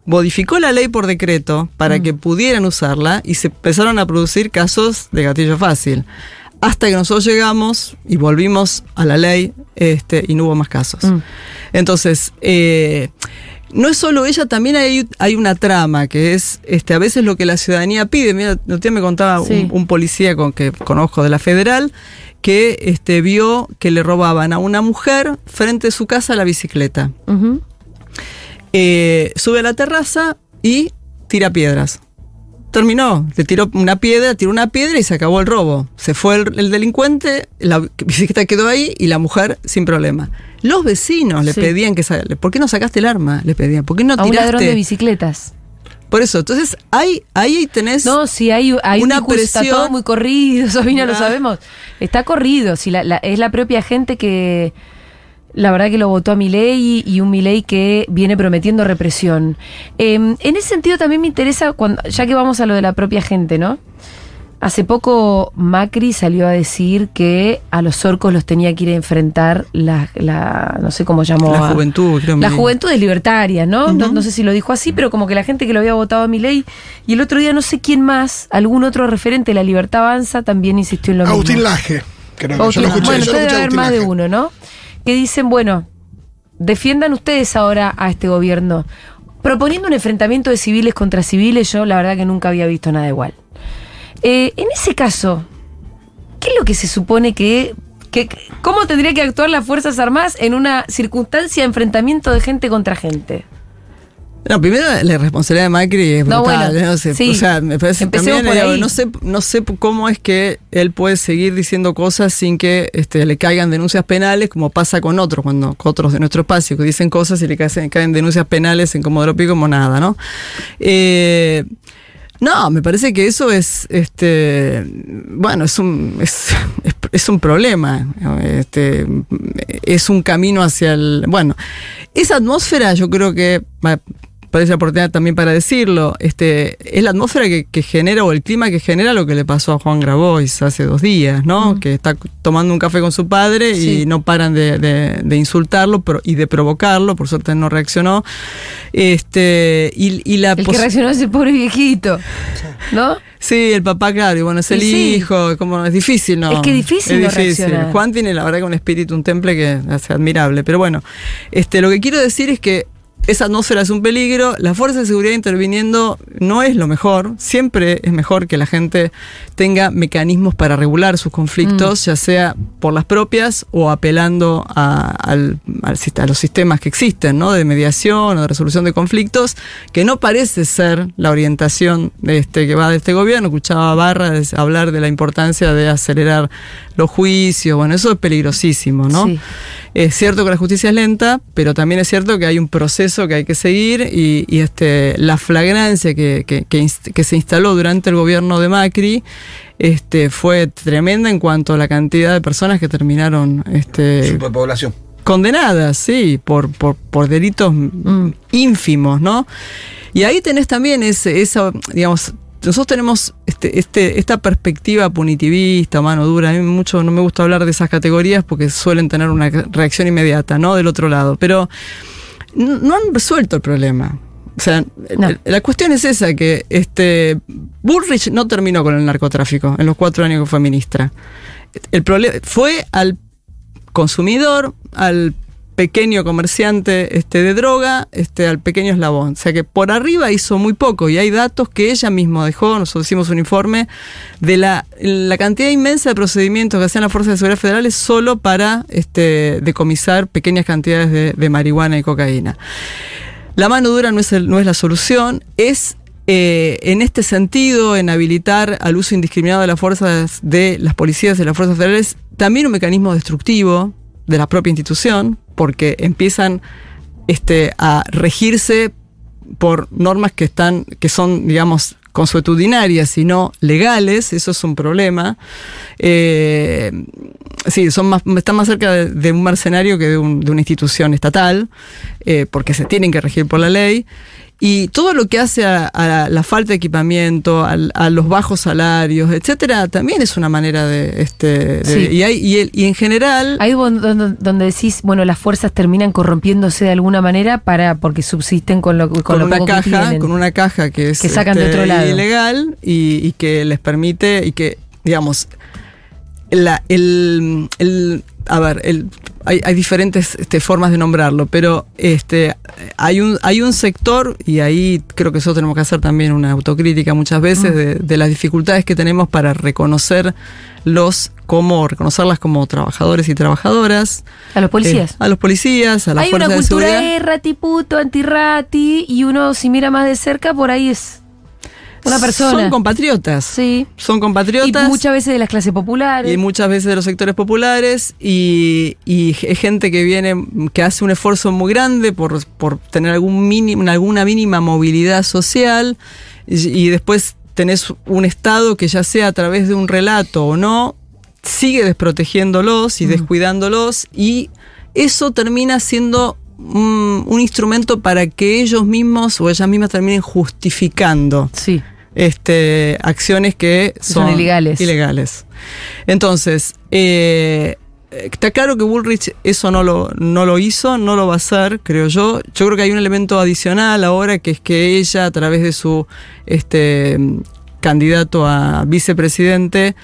modificó la ley por decreto para Mm. que pudieran usarla y se empezaron a producir casos de gatillo fácil. Hasta que nosotros llegamos y volvimos a la ley este, y no hubo más casos. Mm. Entonces, eh, no es solo ella, también hay, hay una trama que es este, a veces lo que la ciudadanía pide. Mira, usted me contaba Sí. un, un policía con que conozco de la federal que este, vio que le robaban a una mujer frente a su casa la bicicleta. Eh, sube a la terraza y tira piedras. Terminó, le tiró una piedra, tiró una piedra y se acabó el robo. Se fue el, el delincuente, la bicicleta quedó ahí y la mujer sin problema. Los vecinos le Sí. pedían que sa- ¿por qué no sacaste el arma? Le pedían, ¿por qué no A un tiraste? ladrón de bicicletas. Por eso, entonces hay, ahí tenés No, si hay, hay Una un discurso, está presión. todo muy corrido, Sabina, lo Ah. sabemos. Está corrido, si la, la- es la propia gente que la verdad que lo votó a Milei y un Milei que viene prometiendo represión. Eh, en ese sentido también me interesa, cuando, ya que vamos a lo de la propia gente, ¿no? Hace poco Macri salió a decir que a los orcos los tenía que ir a enfrentar la, la no sé cómo llamó. la a- juventud, creo. la juventud es libertaria, ¿no? ¿no? Sé si lo dijo así, pero como que la gente que lo había votado a mi ley y el otro día no sé quién más, algún otro referente de la libertad avanza también insistió en lo Agustín mismo. Laje. Creo que Agustín- yo lo escuché. bueno, yo lo debe escuché haber más de uno, ¿no? Que dicen, bueno, defiendan ustedes ahora a este gobierno. Proponiendo un enfrentamiento de civiles contra civiles, yo la verdad que nunca había visto nada igual. Eh, en ese caso, ¿qué es lo que se supone que, que- ¿Cómo tendría que actuar las Fuerzas Armadas en una circunstancia de enfrentamiento de gente contra gente? No, primero la responsabilidad de Macri es No, brutal. bueno, no sé, sí. O sea, me parece también, por digo, ahí. no sé, no sé cómo es que él puede seguir diciendo cosas sin que este, le caigan denuncias penales, como pasa con otros, cuando con otros de nuestro espacio que dicen cosas y le caen, caen denuncias penales en Comodoro Pi como nada, ¿no? Eh, no, me parece que eso es, este, bueno, es un, es, es- es un problema, este, es un camino hacia el, bueno, esa atmósfera yo creo que, parece oportunidad también para decirlo, este, es la atmósfera que, que genera o el clima que genera lo que le pasó a Juan Grabois hace dos días, ¿no? Que está tomando un café con su padre Sí. y no paran de, de- de insultarlo pero- y de provocarlo, por suerte no reaccionó. Este, y, y la El que reaccionó es el pobre viejito. ¿No? Sí, el papá, claro, y bueno, es el sí. hijo, como es difícil, ¿no? Es que difícil no reaccionar. Juan tiene la verdad que un espíritu, un temple que es admirable. Pero bueno, este, lo que quiero decir es que esa atmósfera es un peligro, la fuerza de seguridad interviniendo no es lo mejor, siempre es mejor que la gente tenga mecanismos para regular sus conflictos, Mm. ya sea por las propias o apelando a, al- los sistemas que existen, ¿no? De mediación o de resolución de conflictos, que no parece ser la orientación de este, que va de este gobierno. Escuchaba a Barra hablar de la importancia de acelerar los juicios, bueno, eso es peligrosísimo, ¿no? Sí. Es cierto que la justicia es lenta, pero también es cierto que hay un proceso que hay que seguir y, y, este, la flagrancia que, que- que inst- que se instaló durante el gobierno de Macri este, fue tremenda en cuanto a la cantidad de personas que terminaron este, Superpoblación. condenadas, sí, por, por, por delitos mm, ínfimos, ¿no? Y ahí tenés también ese, esa, digamos, nosotros tenemos este, este, esta perspectiva punitivista, mano dura. A mí mucho no me gusta hablar de esas categorías porque suelen tener una reacción inmediata, ¿no? Del otro lado. Pero no, han resuelto el problema. O sea, No. la cuestión es esa, que este Bullrich no terminó con el narcotráfico en los cuatro años que fue ministra. El problema fue al consumidor, al pequeño comerciante este, de droga, este, al pequeño eslabón. O sea que por arriba hizo muy poco y hay datos que ella misma dejó, nosotros hicimos un informe de la, la cantidad inmensa de procedimientos que hacían las fuerzas de seguridad federales solo para este, decomisar pequeñas cantidades de, marihuana y cocaína. La mano dura no es, no es la solución, es eh, en este sentido, en habilitar al uso indiscriminado de las fuerzas de las policías de las fuerzas federales, también un mecanismo destructivo de la propia institución, porque empiezan este, a regirse por normas que están, que son, digamos, consuetudinarias y no legales, eso es un problema. Eh, sí, son más, están más cerca de, de un mercenario que de, un- de una institución estatal, eh, porque se tienen que regir por la ley. Y todo lo que hace a, a la falta de equipamiento, al- a, los bajos salarios, etcétera, también es una manera de. Este, de- Sí. y, hay, y, el- y en general. Ahí donde, donde decís, bueno, las fuerzas terminan corrompiéndose de alguna manera para porque subsisten con lo, con con lo una poco que caja, tienen. con una caja que es Que sacan de este, otro lado. ilegal y, y que les permite y que, digamos, la, el, el- a ver, el, hay, hay diferentes este, formas de nombrarlo, pero este, hay un, hay un sector, y ahí creo que nosotros tenemos que hacer también una autocrítica muchas veces Mm. de, de las dificultades que tenemos para reconocer los como reconocerlas como trabajadores y trabajadoras. A los policías. eh, a los policías, a las Hay una de cultura seguridad. de ratiputo, antirrati, y uno si mira más de cerca, por ahí es una persona. Son compatriotas. Sí. Son Y compatriotas. muchas veces de las clases populares. y muchas veces de los sectores populares y, y es gente que viene, que hace un esfuerzo muy grande por, por tener algún mínimo, alguna mínima movilidad social y, y después tenés un Estado que ya sea a través de un relato o no, sigue desprotegiéndolos y descuidándolos y eso termina siendo un, un instrumento para que ellos mismos o ellas mismas terminen justificando Sí. Este, acciones que Son son, ilegales. ilegales. Entonces, eh, está claro que Bullrich eso no lo, no lo hizo, no lo va a hacer, creo yo. Yo creo que hay un elemento adicional ahora, que es que ella, a través de su este, candidato a vicepresidente,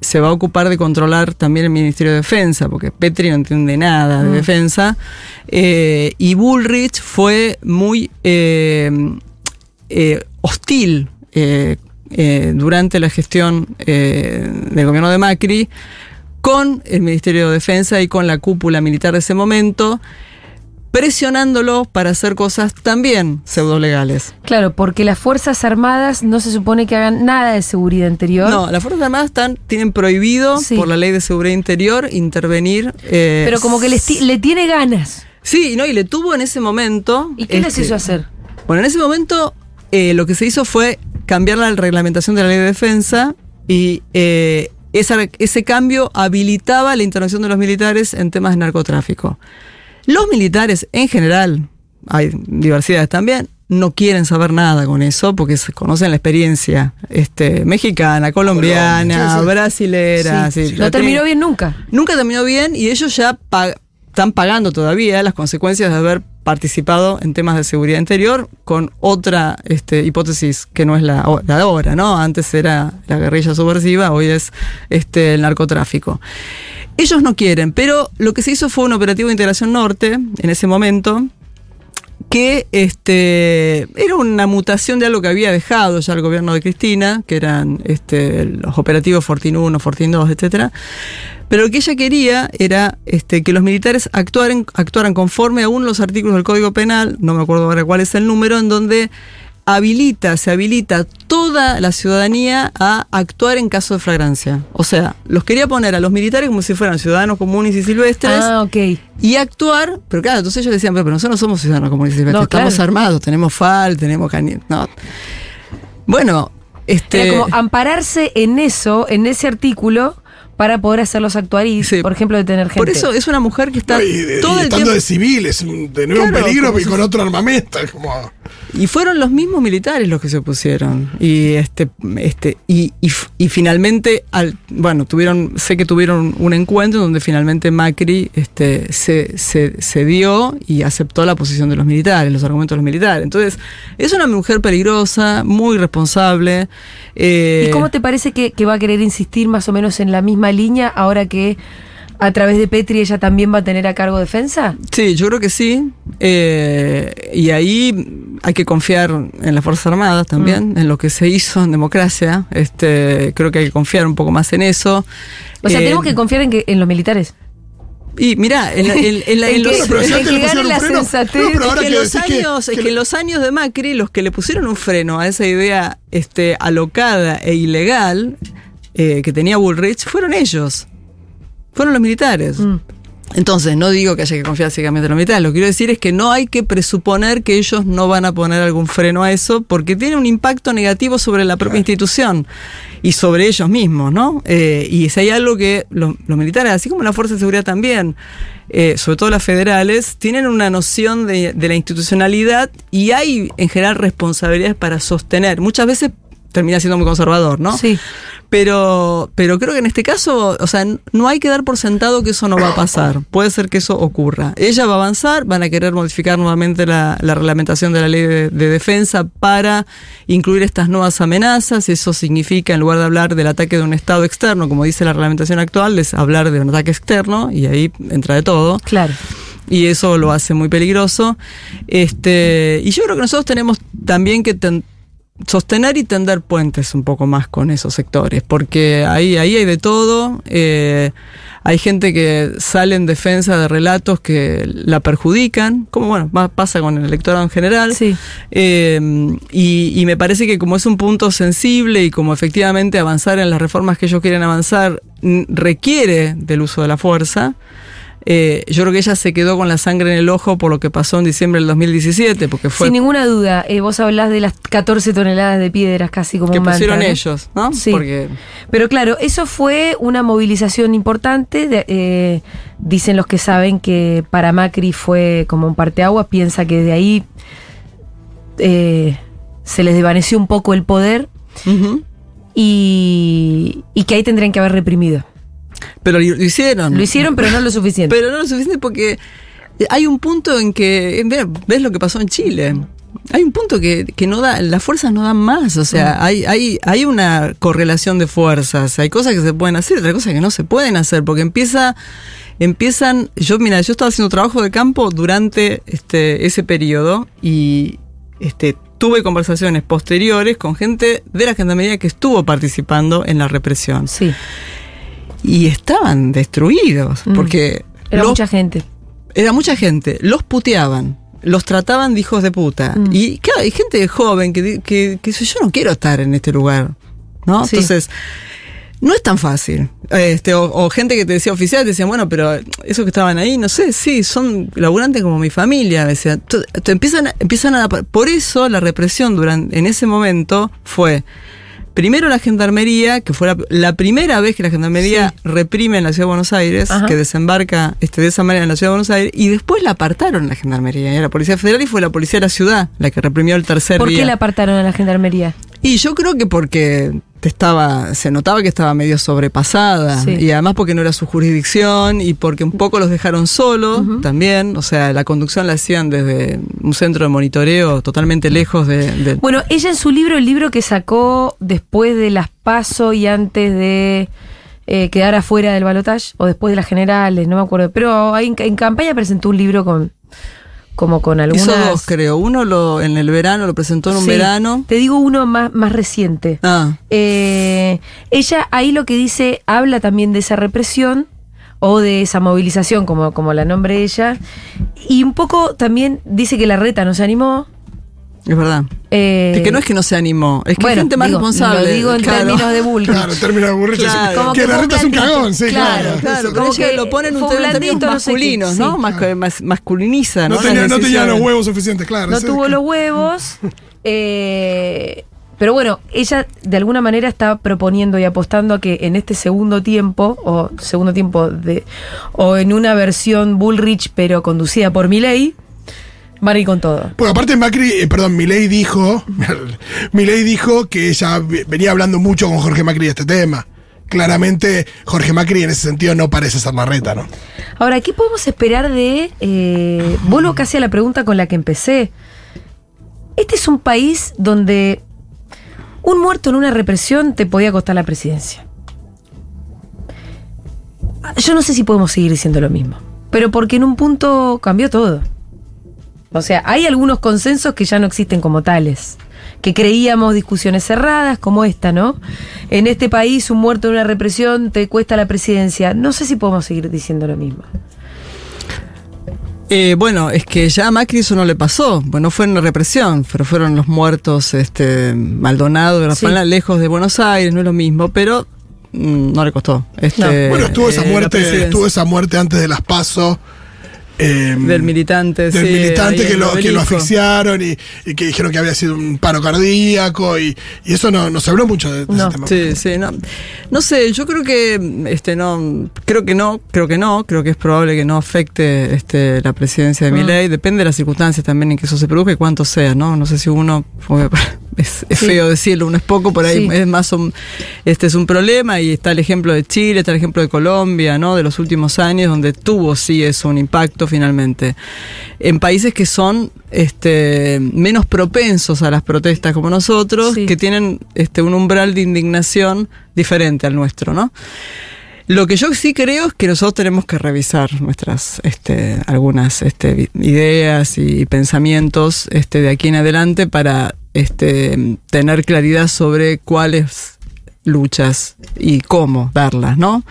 se va a ocupar de controlar también el Ministerio de Defensa, porque Petri no entiende nada de Mm. defensa. Eh, y Bullrich fue muy eh, eh, hostil eh, eh, durante la gestión eh, del gobierno de Macri con el Ministerio de Defensa y con la cúpula militar de ese momento, presionándolos para hacer cosas también pseudolegales. Claro, porque las Fuerzas Armadas no se supone que hagan nada de seguridad interior. No, las Fuerzas Armadas están, tienen prohibido Sí. por la ley de seguridad interior intervenir. eh, Pero como que les le tiene ganas. Sí, no, y le tuvo en ese momento. ¿Y qué les este, hizo hacer? Bueno, en ese momento eh, lo que se hizo fue cambiar la reglamentación de la ley de defensa y eh, esa- ese cambio habilitaba la intervención de los militares en temas de narcotráfico. Los militares en general, hay diversidades también, no quieren saber nada con eso porque se conocen la experiencia este, mexicana, colombiana, Colombia, sí, sí. brasilera. Sí. sí, no terminó bien nunca. Nunca terminó bien y ellos ya están pagando todavía las consecuencias de haber participado en temas de seguridad interior con otra este, hipótesis que no es la, la de ahora, ¿no? Antes era la guerrilla subversiva, hoy es este, el narcotráfico. Ellos no quieren, pero lo que se hizo fue un operativo de integración norte en ese momento, que este era una mutación de algo que había dejado ya el gobierno de Cristina, que eran este, los operativos Fortin 1, Fortin 2, etcétera. Pero lo que ella quería era este, que los militares actuaran, actuaran conforme a uno de los artículos del Código Penal, no me acuerdo ahora cuál es el número, en donde habilita, se habilita toda la ciudadanía a actuar en caso de flagrancia. O sea, los quería poner a los militares como si fueran ciudadanos comunes y silvestres Ah, ok. y actuar, pero claro, entonces ellos decían, pero, pero nosotros no somos ciudadanos comunes y silvestres, No, estamos claro. armados, tenemos FAL, tenemos cani no. Bueno, este Era como ampararse en eso, en ese artículo, para poder hacerlos actuar y, Sí. por ejemplo, detener gente. por eso es una mujer que está No, y, todo y el estando tiempo de civiles, un- de nuevo Claro, un peligro y con otro armamento. es como- Y fueron los mismos militares los que se opusieron. Y este, este, y, y, finalmente, al, bueno, tuvieron, sé que tuvieron un encuentro donde finalmente Macri este, se, se, se dio y aceptó la posición de los militares, los argumentos de los militares. Entonces, es una mujer peligrosa, muy responsable. eh, ¿Y cómo te parece que va a querer insistir más o menos en la misma línea ahora que a través de Petri ella también va a tener a cargo defensa? Sí, yo creo que sí. Eh, y ahí hay que confiar en las Fuerzas Armadas también, Mm. en lo que se hizo en democracia. Este, creo que hay que confiar un poco más en eso. O sea, Eh, tenemos que confiar en, que, en los militares. Y mirá, en, la- en- en la- en En los, que- pero que le la freno, sensatez. no, pero ahora es que que los decís que- años, es que que lo- los años de Macri, los que le pusieron un freno a esa idea este, alocada e ilegal eh, que tenía Bullrich, fueron ellos. Fueron los militares. Mm. Entonces, no digo que haya que confiar ciegamente en los militares, lo que quiero decir es que no hay que presuponer que ellos no van a poner algún freno a eso, porque tiene un impacto negativo sobre la propia institución y sobre ellos mismos, ¿no? Eh, y si hay algo que los, los militares, así como la Fuerza de Seguridad también, eh, sobre todo las federales, tienen una noción de, de la institucionalidad y hay en general responsabilidades para sostener. Muchas veces termina siendo muy conservador, ¿no? Sí. Pero, pero creo que en este caso, o sea, no hay que dar por sentado que eso no va a pasar. Puede ser que eso ocurra. Ella va a avanzar, van a querer modificar nuevamente la, la reglamentación de la ley de, de defensa para incluir estas nuevas amenazas. Eso significa, en lugar de hablar del ataque de un Estado externo, como dice la reglamentación actual, es hablar de un ataque externo y ahí entra de todo Claro. y eso lo hace muy peligroso. Este, y yo creo que nosotros tenemos también que ten- sostener y tender puentes un poco más con esos sectores, porque ahí, ahí hay de todo. eh, hay gente que sale en defensa de relatos que la perjudican, como bueno, pasa con el electorado en general. Sí. Eh, y, y me parece que como es un punto sensible y como efectivamente avanzar en las reformas que ellos quieren avanzar requiere del uso de la fuerza, eh, yo creo que ella se quedó con la sangre en el ojo por lo que pasó en diciembre del 2017, porque fue Sin ninguna duda, eh, vos hablás de las 14 toneladas de piedras casi como que un mantra, pusieron ellos, ¿no? Sí. Porque Pero claro, eso fue una movilización importante. de- eh, dicen los que saben que para Macri fue como un parteaguas, piensa que de ahí eh, se les desvaneció un poco el poder y, y que ahí tendrían que haber reprimido. Pero lo, hicieron. Lo hicieron, pero no lo suficiente. Pero no lo suficiente porque hay un punto en que, ves lo que pasó en Chile. Hay un punto que, que no da, las fuerzas no dan más, o sea, hay, hay, hay una correlación de fuerzas, hay cosas que se pueden hacer, otras cosas que no se pueden hacer, porque empieza, empiezan, yo mira, yo estaba haciendo trabajo de campo durante este, ese periodo y este, tuve conversaciones posteriores con gente de la gendarmería que estuvo participando en la represión sí, y estaban destruidos, Mm. porque era los- mucha gente. era mucha gente, los puteaban, los trataban de hijos de puta. Mm. Y claro, hay gente joven que, que, yo no quiero estar en este lugar. ¿No? Sí. Entonces, no es tan fácil. Este, o, o gente que te decía oficial, te decía, bueno, pero esos que estaban ahí, no sé, sí, son laburantes como mi familia. Decía, Tú- te empiezan, a- empiezan a. Por eso la represión durante, en ese momento fue. Primero la gendarmería, que fue la, la primera vez que la gendarmería reprime en la ciudad de Buenos Aires, Ajá. que desembarca este, de esa manera en la ciudad de Buenos Aires, y después la apartaron en la gendarmería. Era la Policía Federal y fue la Policía de la Ciudad la que reprimió el tercer ¿Por día. qué la apartaron a la gendarmería? Y yo creo que porque te estaba, se notaba que estaba medio sobrepasada Sí. y además porque no era su jurisdicción y porque un poco los dejaron solos también, o sea, la conducción la hacían desde un centro de monitoreo totalmente lejos de, de- Bueno, ella en su libro, el libro que sacó después de las PASO y antes de eh, quedar afuera del balotaje, o después de las generales, no me acuerdo, pero en, en campaña presentó un libro con como con algunas... Hizo dos, creo. Uno lo, en el verano, lo presentó en un Sí, verano. Te digo uno más, más reciente. Ah, Eh, ella ahí lo que dice, habla también de esa represión o de esa movilización, como, como la nombre ella, y un poco también dice que la reta no se animó. Es verdad. eh, es que no es que no se animó, es que bueno, hay gente más digo, responsable. Lo digo en claro. términos de Bullrich. Claro, en términos de burrito. Claro. Como que, que la reta es un cagón, sí, Claro, Como que que lo ponen ustedes en términos blandito, no sé masculinos. ¿no? Mas- mas- masculiniza, No, ¿no? tenía, Las no tenía los huevos suficientes, claro. no tuvo los huevos. eh, pero bueno, ella de alguna manera está proponiendo y apostando a que en este segundo tiempo, o segundo tiempo de, o en una versión Bullrich, pero conducida por Milei, Van a ir con todo. Porque aparte Macri, eh, perdón, Milei dijo, Milei dijo que ella ve- venía hablando mucho con Jorge Macri de este tema. Claramente Jorge Macri en ese sentido no parece ser la reta, ¿no? Ahora, ¿qué podemos esperar de... Eh, vuelvo casi a la pregunta con la que empecé. Este es un país donde un muerto en una represión te podía costar la presidencia. Yo no sé si podemos seguir diciendo lo mismo, pero porque en un punto cambió todo. O sea, hay algunos consensos que ya no existen como tales, que creíamos discusiones cerradas como esta, ¿no? En este país un muerto en una represión te cuesta la presidencia. No sé si podemos seguir diciendo lo mismo. Eh, bueno, es que ya a Macri eso no le pasó. Bueno, fue una represión, pero fueron los muertos este, Maldonado, de Sí. lejos de Buenos Aires, no es lo mismo, pero mm, no le costó. Este, bueno, estuvo esa eh, la muerte, estuvo esa muerte antes de las pasos. Del militante, del sí, militante que lo, que lo asfixiaron y, y que dijeron que había sido un paro cardíaco y, y eso no, no se habló mucho de, de No. ese tema. Sí, sí, no. No sé, yo creo que este no, creo que no, creo que no, creo que es probable que no afecte este la presidencia de Mm. Milei, depende de las circunstancias también en que eso se produzca y cuánto sea, ¿no? No sé si uno es, es Sí. feo decirlo, uno es poco, por ahí Sí. es más un este es un problema y está el ejemplo de Chile, está el ejemplo de Colombia, ¿no? De los últimos años donde tuvo sí eso un impacto finalmente. En países que son este menos propensos a las protestas como nosotros, Sí. que tienen este un umbral de indignación diferente al nuestro, ¿no? Lo que yo sí creo es que nosotros tenemos que revisar nuestras, este, algunas este, ideas y pensamientos este, de aquí en adelante para este, tener claridad sobre cuáles luchas y cómo darlas, ¿no?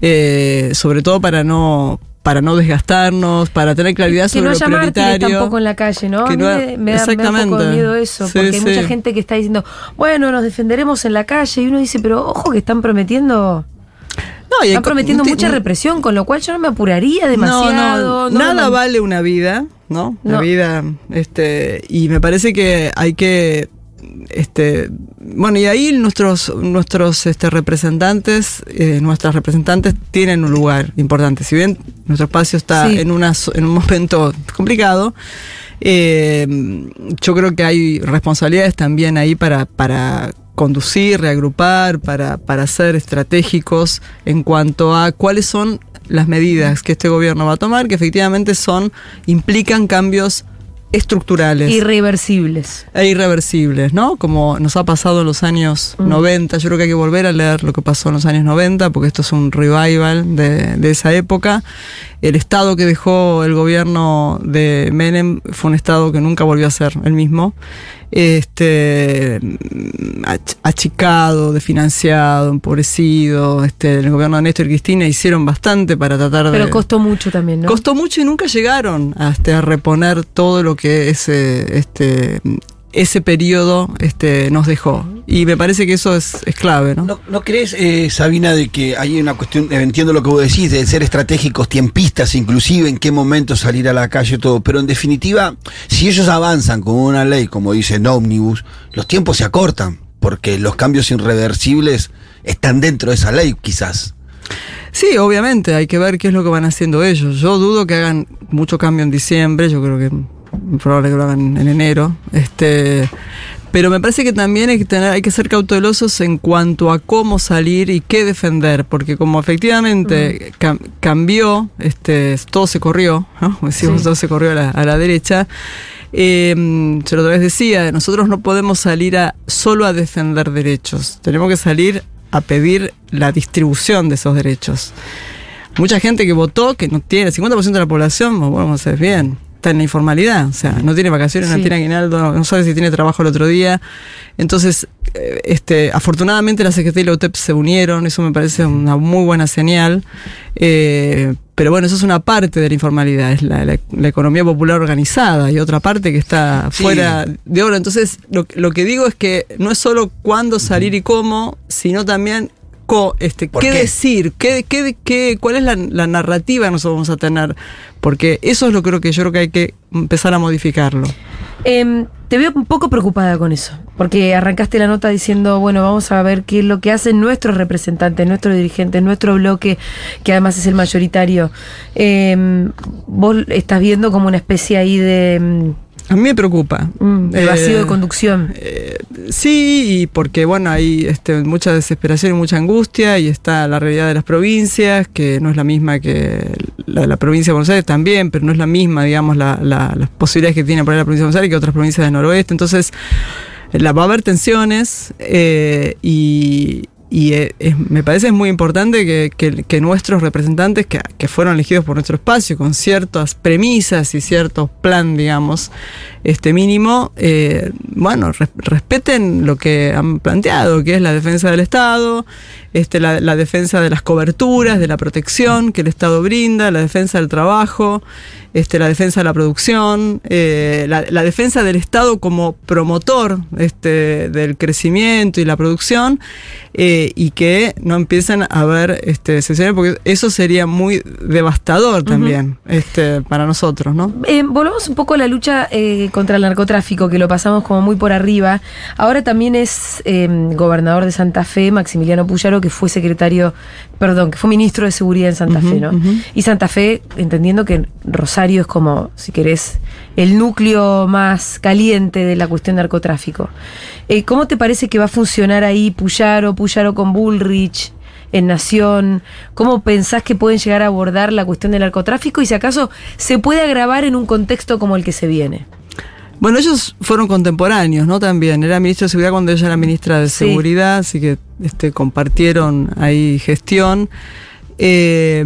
Eh, sobre todo para no para no desgastarnos, para tener claridad que sobre no lo prioritario. tampoco en la calle, ¿no? Que a mí no- me, me da, me da un poco de miedo eso, Sí, porque hay mucha gente que está diciendo, bueno, nos defenderemos en la calle, y uno dice, pero ojo que están prometiendo, No, y están prometiendo mucha represión, con lo cual yo no me apuraría demasiado. No, nada vale una vida, ¿no? La No. vida, este, y me parece que hay que, este, bueno, y ahí nuestros, nuestros este, representantes, eh, nuestras representantes tienen un lugar importante. Si bien nuestro espacio está Sí. en, una, en un momento complicado, eh, yo creo que hay responsabilidades también ahí para, para conducir, reagrupar, para, para ser estratégicos en cuanto a cuáles son las medidas que este gobierno va a tomar, que efectivamente son, implican cambios estructurales Irreversibles. e irreversibles, ¿no? Como nos ha pasado en los años Mm. 90. Yo creo que hay que volver a leer lo que pasó en los años 90, porque esto es un revival de, de esa época. El estado que dejó el gobierno de Menem fue un estado que nunca volvió a ser el mismo. Este ach- achicado, desfinanciado, empobrecido. Este, el gobierno de Néstor y Cristina hicieron bastante para tratar de. Pero costó mucho también, ¿no? Costó mucho y nunca llegaron a, este, a reponer todo lo que ese, este, ese periodo este, nos dejó. Y me parece que eso es, es clave, ¿no? ¿No, no crees, eh, Sabina, de que hay una cuestión, entiendo lo que vos decís, de ser estratégicos, tiempistas, inclusive en qué momento salir a la calle, todo, pero en definitiva, si ellos avanzan con una ley, como dice Omnibus, los tiempos se acortan, porque los cambios irreversibles están dentro de esa ley, quizás. Sí, obviamente, hay que ver qué es lo que van haciendo ellos. Yo dudo que hagan mucho cambio en diciembre, yo creo que probable que lo hagan en enero. Este, pero me parece que también hay que tener, hay que ser cautelosos en cuanto a cómo salir y qué defender, porque como efectivamente cam- cambió, este, todo se corrió, ¿no? Como decimos, Sí. todo se corrió a la, a la derecha. Eh, yo la otra vez decía, nosotros no podemos salir a solo a defender derechos, tenemos que salir a pedir la distribución de esos derechos. Mucha gente que votó, que no tiene, el 50% de la población, bueno, vamos a ver bien, está en la informalidad, o sea, no tiene vacaciones, no tiene aguinaldo, no, sabe si tiene trabajo el otro día. Entonces, eh, este, afortunadamente la Secretaría y la UTEP se unieron, eso me parece una muy buena señal. Eh, pero bueno, eso es una parte de la informalidad, es la, la- la economía popular organizada y otra parte que está Sí. fuera de oro. Entonces, lo, lo que digo es que no es solo cuándo salir y cómo, sino también co- este, ¿Por qué, qué? decir, qué, qué, qué- cuál es la, la narrativa que nosotros vamos a tener, porque eso es lo que creo que yo creo que hay que empezar a modificarlo. Em, te veo un poco preocupada con eso, porque arrancaste la nota diciendo, bueno, vamos a ver qué es lo que hacen nuestros representantes, nuestros dirigentes, nuestro bloque, que además es el mayoritario. Em, vos estás viendo como una especie ahí de, A mí me preocupa. mm, de vacío Eh, de conducción. Eh, sí, y porque bueno, hay este, mucha desesperación y mucha angustia, y está la realidad de las provincias, que no es la misma que la de la provincia de Buenos Aires también, pero no es la misma, digamos, la- la- las posibilidades que tiene por ahí la provincia de Buenos Aires que otras provincias del noroeste. Entonces, la, va a haber tensiones eh, y. y, eh, es- me parece muy importante que, que- nuestros representantes, que, que fueron elegidos por nuestro espacio, con ciertas premisas y ciertos plan, digamos, este mínimo, eh, bueno, res- respeten lo que han planteado, que es la defensa del Estado, este, la, la defensa de las coberturas, de la protección que el Estado brinda, la defensa del trabajo, este, la defensa de la producción, eh, la, la defensa del Estado como promotor este, del crecimiento y la producción, eh, y que no empiecen a haber este, sesiones, porque eso sería muy devastador también este, para nosotros, ¿no? Eh, volvamos un poco a la lucha eh, contra el narcotráfico, que lo pasamos como muy por arriba. Ahora también es gobernador de Santa Fe, Maximiliano Puyaro, que fue secretario, perdón, que fue ministro de Seguridad en Santa Fe, ¿no? Y Santa Fe, entendiendo que Rosario es como, si querés, el núcleo más caliente de la cuestión narcotráfico. Eh, ¿Cómo te parece que va a funcionar ahí Puyaro, Puyaro con Bullrich? en Nación? ¿Cómo pensás que pueden llegar a abordar la cuestión del narcotráfico y si acaso se puede agravar en un contexto como el que se viene? Bueno, ellos fueron contemporáneos, ¿no? También. Era ministro de Seguridad cuando ella era ministra de Sí. Seguridad, así que este, compartieron ahí gestión. Eh,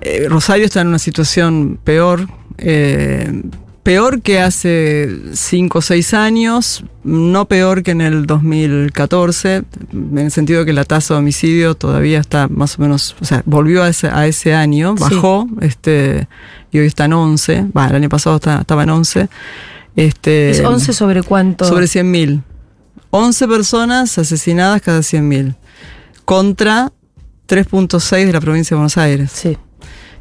eh, Rosario está en una situación peor. eh, peor que hace 5 o 6 años, no peor que en el 2014, en el sentido de que la tasa de homicidio todavía está más o menos, o sea, volvió a ese, a ese año, Sí. bajó, este, y hoy está en 11, va, el año pasado está- estaba en 11. Este, ¿Es 11 sobre cuánto? sobre 100.000. 11 personas asesinadas cada 100.000. Contra 3.6 de la provincia de Buenos Aires Sí.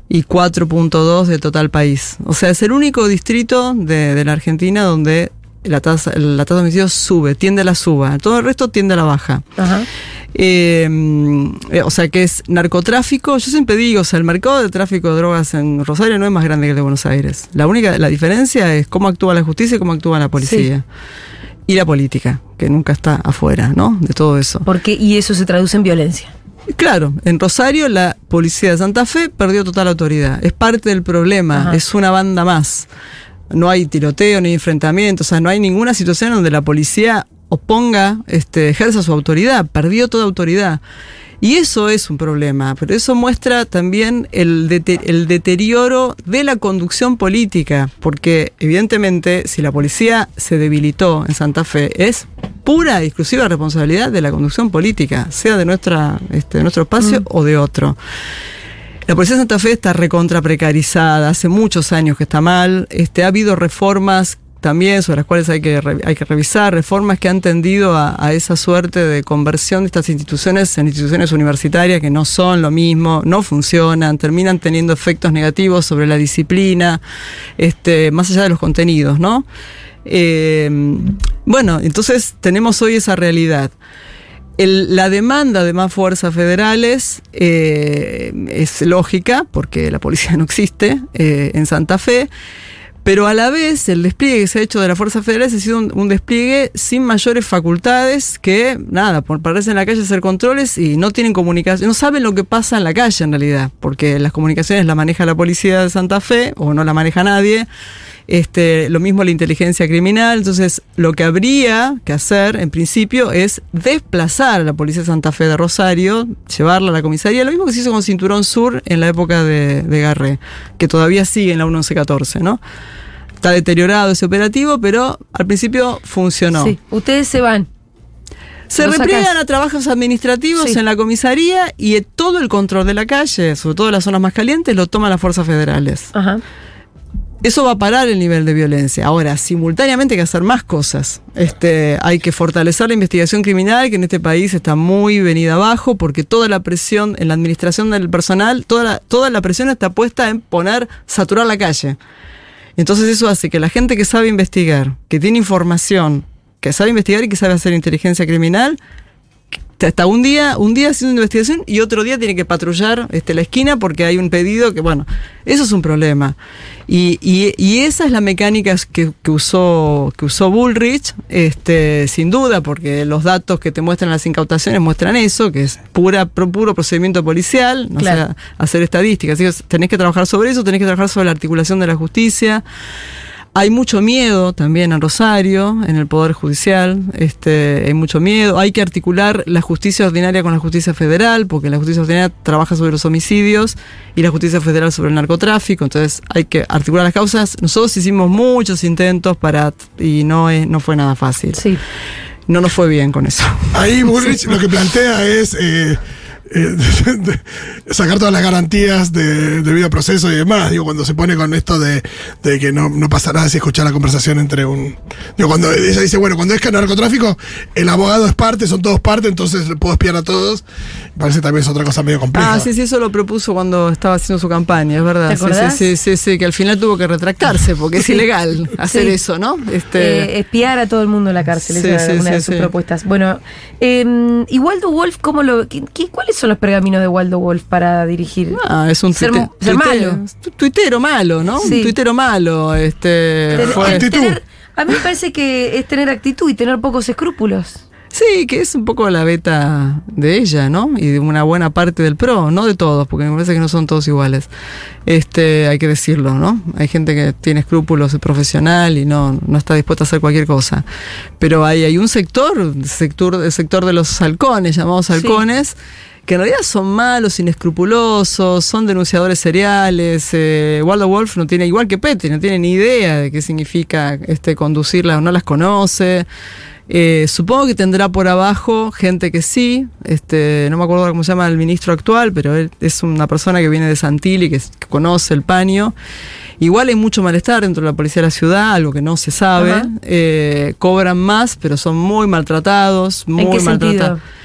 Y 4.2 del total país. O sea, es el único distrito de, de la Argentina donde la tasa, la tasa de homicidios sube, tiende a la suba. Todo el resto tiende a la baja. Ajá. Eh, eh, o sea, que es narcotráfico. Yo siempre digo, o sea, el mercado de tráfico de drogas en Rosario no es más grande que el de Buenos Aires. La única, la diferencia es cómo actúa la justicia y cómo actúa la policía. Y la política, que nunca está afuera, ¿no? De todo eso. Porque, y eso se traduce en violencia. Claro, en Rosario la policía de Santa Fe perdió total autoridad. Es parte del problema, Ajá. es una banda más. No hay tiroteo ni enfrentamiento, o sea, no hay ninguna situación donde la policía oponga, este, ejerza su autoridad, perdió toda autoridad. Y eso es un problema, pero eso muestra también el, el deterioro de la conducción política, porque evidentemente si la policía se debilitó en Santa Fe es pura y exclusiva responsabilidad de la conducción política, sea de, nuestra, este, de nuestro espacio o de otro. La policía de Santa Fe está recontra precarizada, hace muchos años que está mal. Este, ha habido reformas también sobre las cuales hay que, hay que revisar, reformas que han tendido a, esa suerte de conversión de estas instituciones en instituciones universitarias que no son lo mismo, no funcionan, terminan teniendo efectos negativos sobre la disciplina, este, más allá de los contenidos, ¿no? Eh, bueno, entonces tenemos hoy esa realidad. La demanda de más fuerzas federales eh, es lógica, porque la policía no existe eh, en Santa Fe, pero a la vez el despliegue que se ha hecho de las fuerzas federales ha sido un, despliegue sin mayores facultades que, nada, por pararse en la calle hacer controles y no tienen comunicación, no saben lo que pasa en la calle en realidad, porque las comunicaciones la maneja la policía de Santa Fe o no la maneja nadie. Este, lo mismo la inteligencia criminal. Entonces, lo que habría que hacer, en principio, es desplazar a la Policía de Santa Fe de Rosario, llevarla a la comisaría. Lo mismo que se hizo con Cinturón Sur en la época de, de Garré, que todavía sigue en la 1114, ¿no? Está deteriorado ese operativo, pero al principio funcionó. Sí. Ustedes se van. Se repliegan a trabajos administrativos Sí. en la comisaría y todo el control de la calle, sobre todo las zonas más calientes, lo toman las fuerzas federales. Ajá. Eso va a parar el nivel de violencia. Ahora, simultáneamente hay que hacer más cosas. Este, hay que fortalecer la investigación criminal, que en este país está muy venida abajo, porque toda la presión en la administración del personal, toda la, toda la presión está puesta en poner, saturar la calle. Entonces eso hace que la gente que sabe investigar, que tiene información, que sabe investigar y que sabe hacer inteligencia criminal, hasta un día, un día haciendo investigación y otro día tiene que patrullar este, la esquina porque hay un pedido que, bueno, eso es un problema. Y, y, y esa es la mecánica que, que, usó, que usó Bullrich, este, sin duda, porque los datos que te muestran las incautaciones muestran eso, que es pura, puro procedimiento policial, no Claro. sea, hacer estadísticas. Así que tenés que trabajar sobre eso, tenés que trabajar sobre la articulación de la justicia. Hay mucho miedo también en Rosario, en el Poder Judicial, este, hay mucho miedo. Hay que articular la justicia ordinaria con la justicia federal, porque la justicia ordinaria trabaja sobre los homicidios y la justicia federal sobre el narcotráfico, entonces hay que articular las causas. Nosotros hicimos muchos intentos para y no, es, no fue nada fácil. Sí. No nos fue bien con eso. Ahí Bullrich lo que plantea es eh, eh, sacar todas las garantías de debido proceso y demás. Digo, cuando se pone con esto de, de que no, no pasa nada si escuchar la conversación entre un. Digo, cuando ella dice, bueno, cuando es que narcotráfico, el abogado es parte, son todos parte, entonces puedo espiar a todos. Parece también es otra cosa medio compleja. Ah, sí, sí, eso lo propuso cuando estaba haciendo su campaña, es verdad. ¿Te Sí, acordás? Sí, sí, sí, sí, que al final tuvo que retractarse porque es ilegal hacer Sí. eso, ¿no? Este, Eh, espiar a todo el mundo en la cárcel, Sí, esa era sí, una de sus sí. propuestas. Bueno, eh, Waldo Wolf, ¿cómo lo, qué- qué- ¿cuáles son los pergaminos de Waldo Wolf para dirigir? Ah, es un Ser- tuite- ser tuite- malo. tu- Tuitero malo, ¿no? Sí. Un tuitero malo. Este, Tener- fue- Actitud. tener- a mí me parece que es tener actitud y tener pocos escrúpulos. Sí, que es un poco la beta de ella, ¿no? Y de una buena parte del pro, no de todos, porque me parece que no son todos iguales. Este, hay que decirlo, ¿no? Hay gente que tiene escrúpulos, es profesional y no, no está dispuesta a hacer cualquier cosa. Pero hay, hay un sector, el sector, el sector de los halcones, llamados Sí. Que en realidad son malos, inescrupulosos, son denunciadores seriales. Eh, Waldo Wolf no tiene, igual que Petty, no tiene ni idea de qué significa este, conducirlas, no las conoce. Eh, supongo que tendrá por abajo gente que sí, este, no me acuerdo cómo se llama el ministro actual, pero él es una persona que viene de Santilli, que, que conoce el paño. Igual hay mucho malestar dentro de la policía de la ciudad, algo que no se sabe. Eh, cobran más, pero son muy maltratados, muy ¿En qué maltratados. sentido?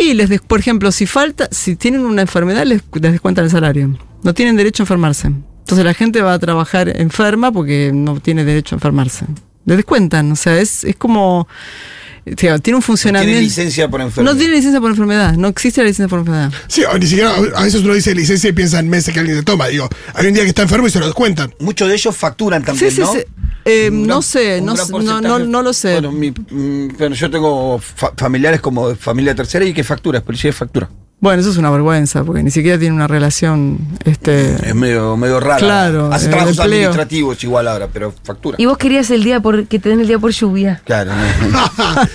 Y les, des- por ejemplo, si falta, si tienen una enfermedad, les, les descuentan el salario. No tienen derecho a enfermarse. Entonces la gente va a trabajar enferma porque no tiene derecho a enfermarse. Les descuentan, o sea, es, es como. o sea, tiene un No funcionamiento. tiene licencia por enfermedad. No tiene licencia por enfermedad, no existe la licencia por enfermedad. Sí, o ni siquiera, a veces uno dice licencia y piensa en meses que alguien se toma. Digo, hay un día que está enfermo y se lo descuentan. Muchos de ellos facturan también, Sí, sí, ¿no? sí. Eh, no gran- sé, no, sé, no, no, lo sé. Bueno, mi- mm, bueno, yo tengo fa- familiares como familia tercera y que factura, es policía de factura. Bueno, eso es una vergüenza, porque ni siquiera tiene una relación. Este, Es medio, medio raro. Claro, Hace trabajos empleo. administrativos igual ahora, pero factura. Y vos querías el día por que te den el día por lluvia. Claro. no.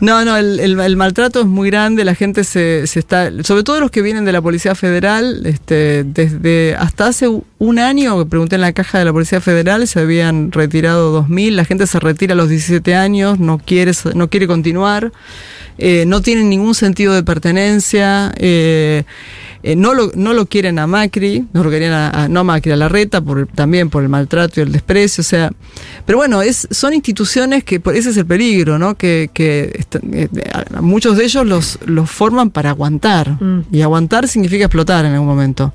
No, no, el, el- el maltrato es muy grande, la gente se, se está, sobre todo los que vienen de la Policía Federal, este, desde hasta hace un año, que pregunté en la caja de la Policía Federal, se habían retirado 2.000, la gente se retira a los 17 años, no quiere, no quiere continuar, eh, no tienen ningún sentido de pertenencia, eh, eh, no, lo, no lo quieren a Macri, no lo querían a, a- no a Macri, a Larreta, por, el- también por el maltrato y el desprecio, o sea, pero bueno, es, son instituciones que, por ese es el peligro, ¿no? Que, que est- a- a muchos de ellos los, los forman para aguantar, Mm. y aguantar significa explotar en algún momento.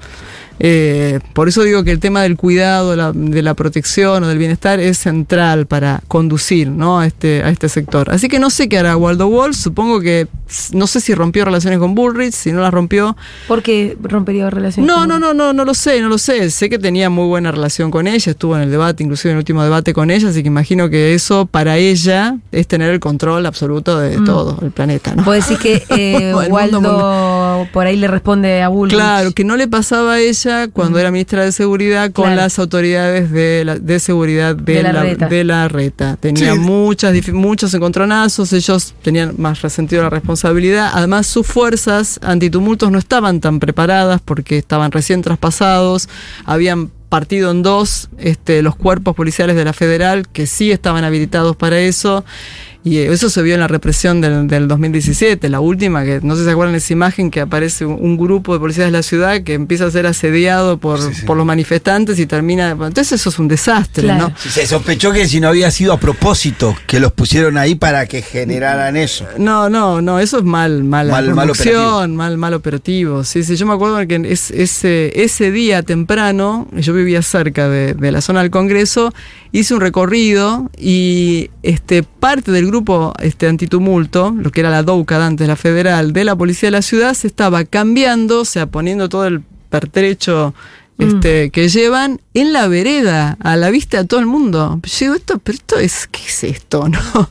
Eh, por eso digo que el tema del cuidado, la- de la protección o del bienestar es central para conducir ¿no? a, este, a este sector. Así que no sé qué hará Waldo Wolf, supongo que no sé si rompió relaciones con Bullrich, si no las rompió. ¿Por qué rompería relaciones? No, con- no, no, no, no lo sé, no lo sé. Sé que tenía muy buena relación con ella, estuvo en el debate, inclusive en el último debate con ella, así que imagino que eso para ella es tener el control absoluto de Mm. todo el planeta, ¿no? Decís que eh, Waldo por ahí le responde a Bullrich. Claro, que no le pasaba a ella cuando era ministra de Seguridad con Claro. las autoridades de, la- de seguridad de, De la la, reta. de la reta. Tenía Sí. muchas, muchos encontronazos, ellos tenían más resentido la responsabilidad. Además, sus fuerzas antitumultos no estaban tan preparadas porque estaban recién traspasados, habían partido en dos este, los cuerpos policiales de la federal que sí estaban habilitados para eso. Y eso se vio en la represión del, del 2017, la última, que no sé si se acuerdan de esa imagen que aparece un, grupo de policías de la ciudad que empieza a ser asediado por, Sí, sí. por los manifestantes y termina. Entonces eso es un desastre, Claro. ¿no? Se sospechó que si no había sido a propósito, que los pusieron ahí para que generaran eso. No, no, no, eso es mal, mala Mal- mal producción, mal, mal operativo. Sí, sí, yo me acuerdo que es, ese, ese día temprano, yo vivía cerca de, de la zona del Congreso, hice un recorrido y este, parte del grupo este, antitumulto, lo que era la DOUCA antes, la federal, de la policía de la ciudad, se estaba cambiando, o sea, poniendo todo el pertrecho este, que llevan en la vereda, a la vista de todo el mundo. Yo digo, esto, pero esto es, ¿qué es esto? ¿No?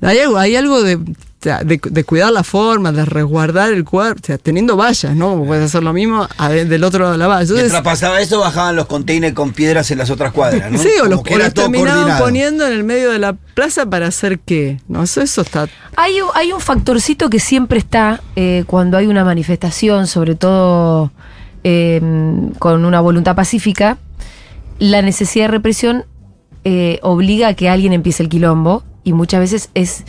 Hay algo, hay algo de, o sea, de, de cuidar la forma, de resguardar el cuerpo, o sea, teniendo vallas, ¿no? Puedes hacer lo mismo a- del otro lado de la valla. Entonces, Mientras pasaba eso, bajaban los containers con piedras en las otras cuadras, ¿no? Sí, o los, o terminaban coordinado. poniendo en el medio de la plaza para hacer qué. No, eso, eso está. Hay, un- hay un factorcito que siempre está eh, cuando hay una manifestación, sobre todo eh, con una voluntad pacífica, la necesidad de represión eh, obliga a que alguien empiece el quilombo y muchas veces es,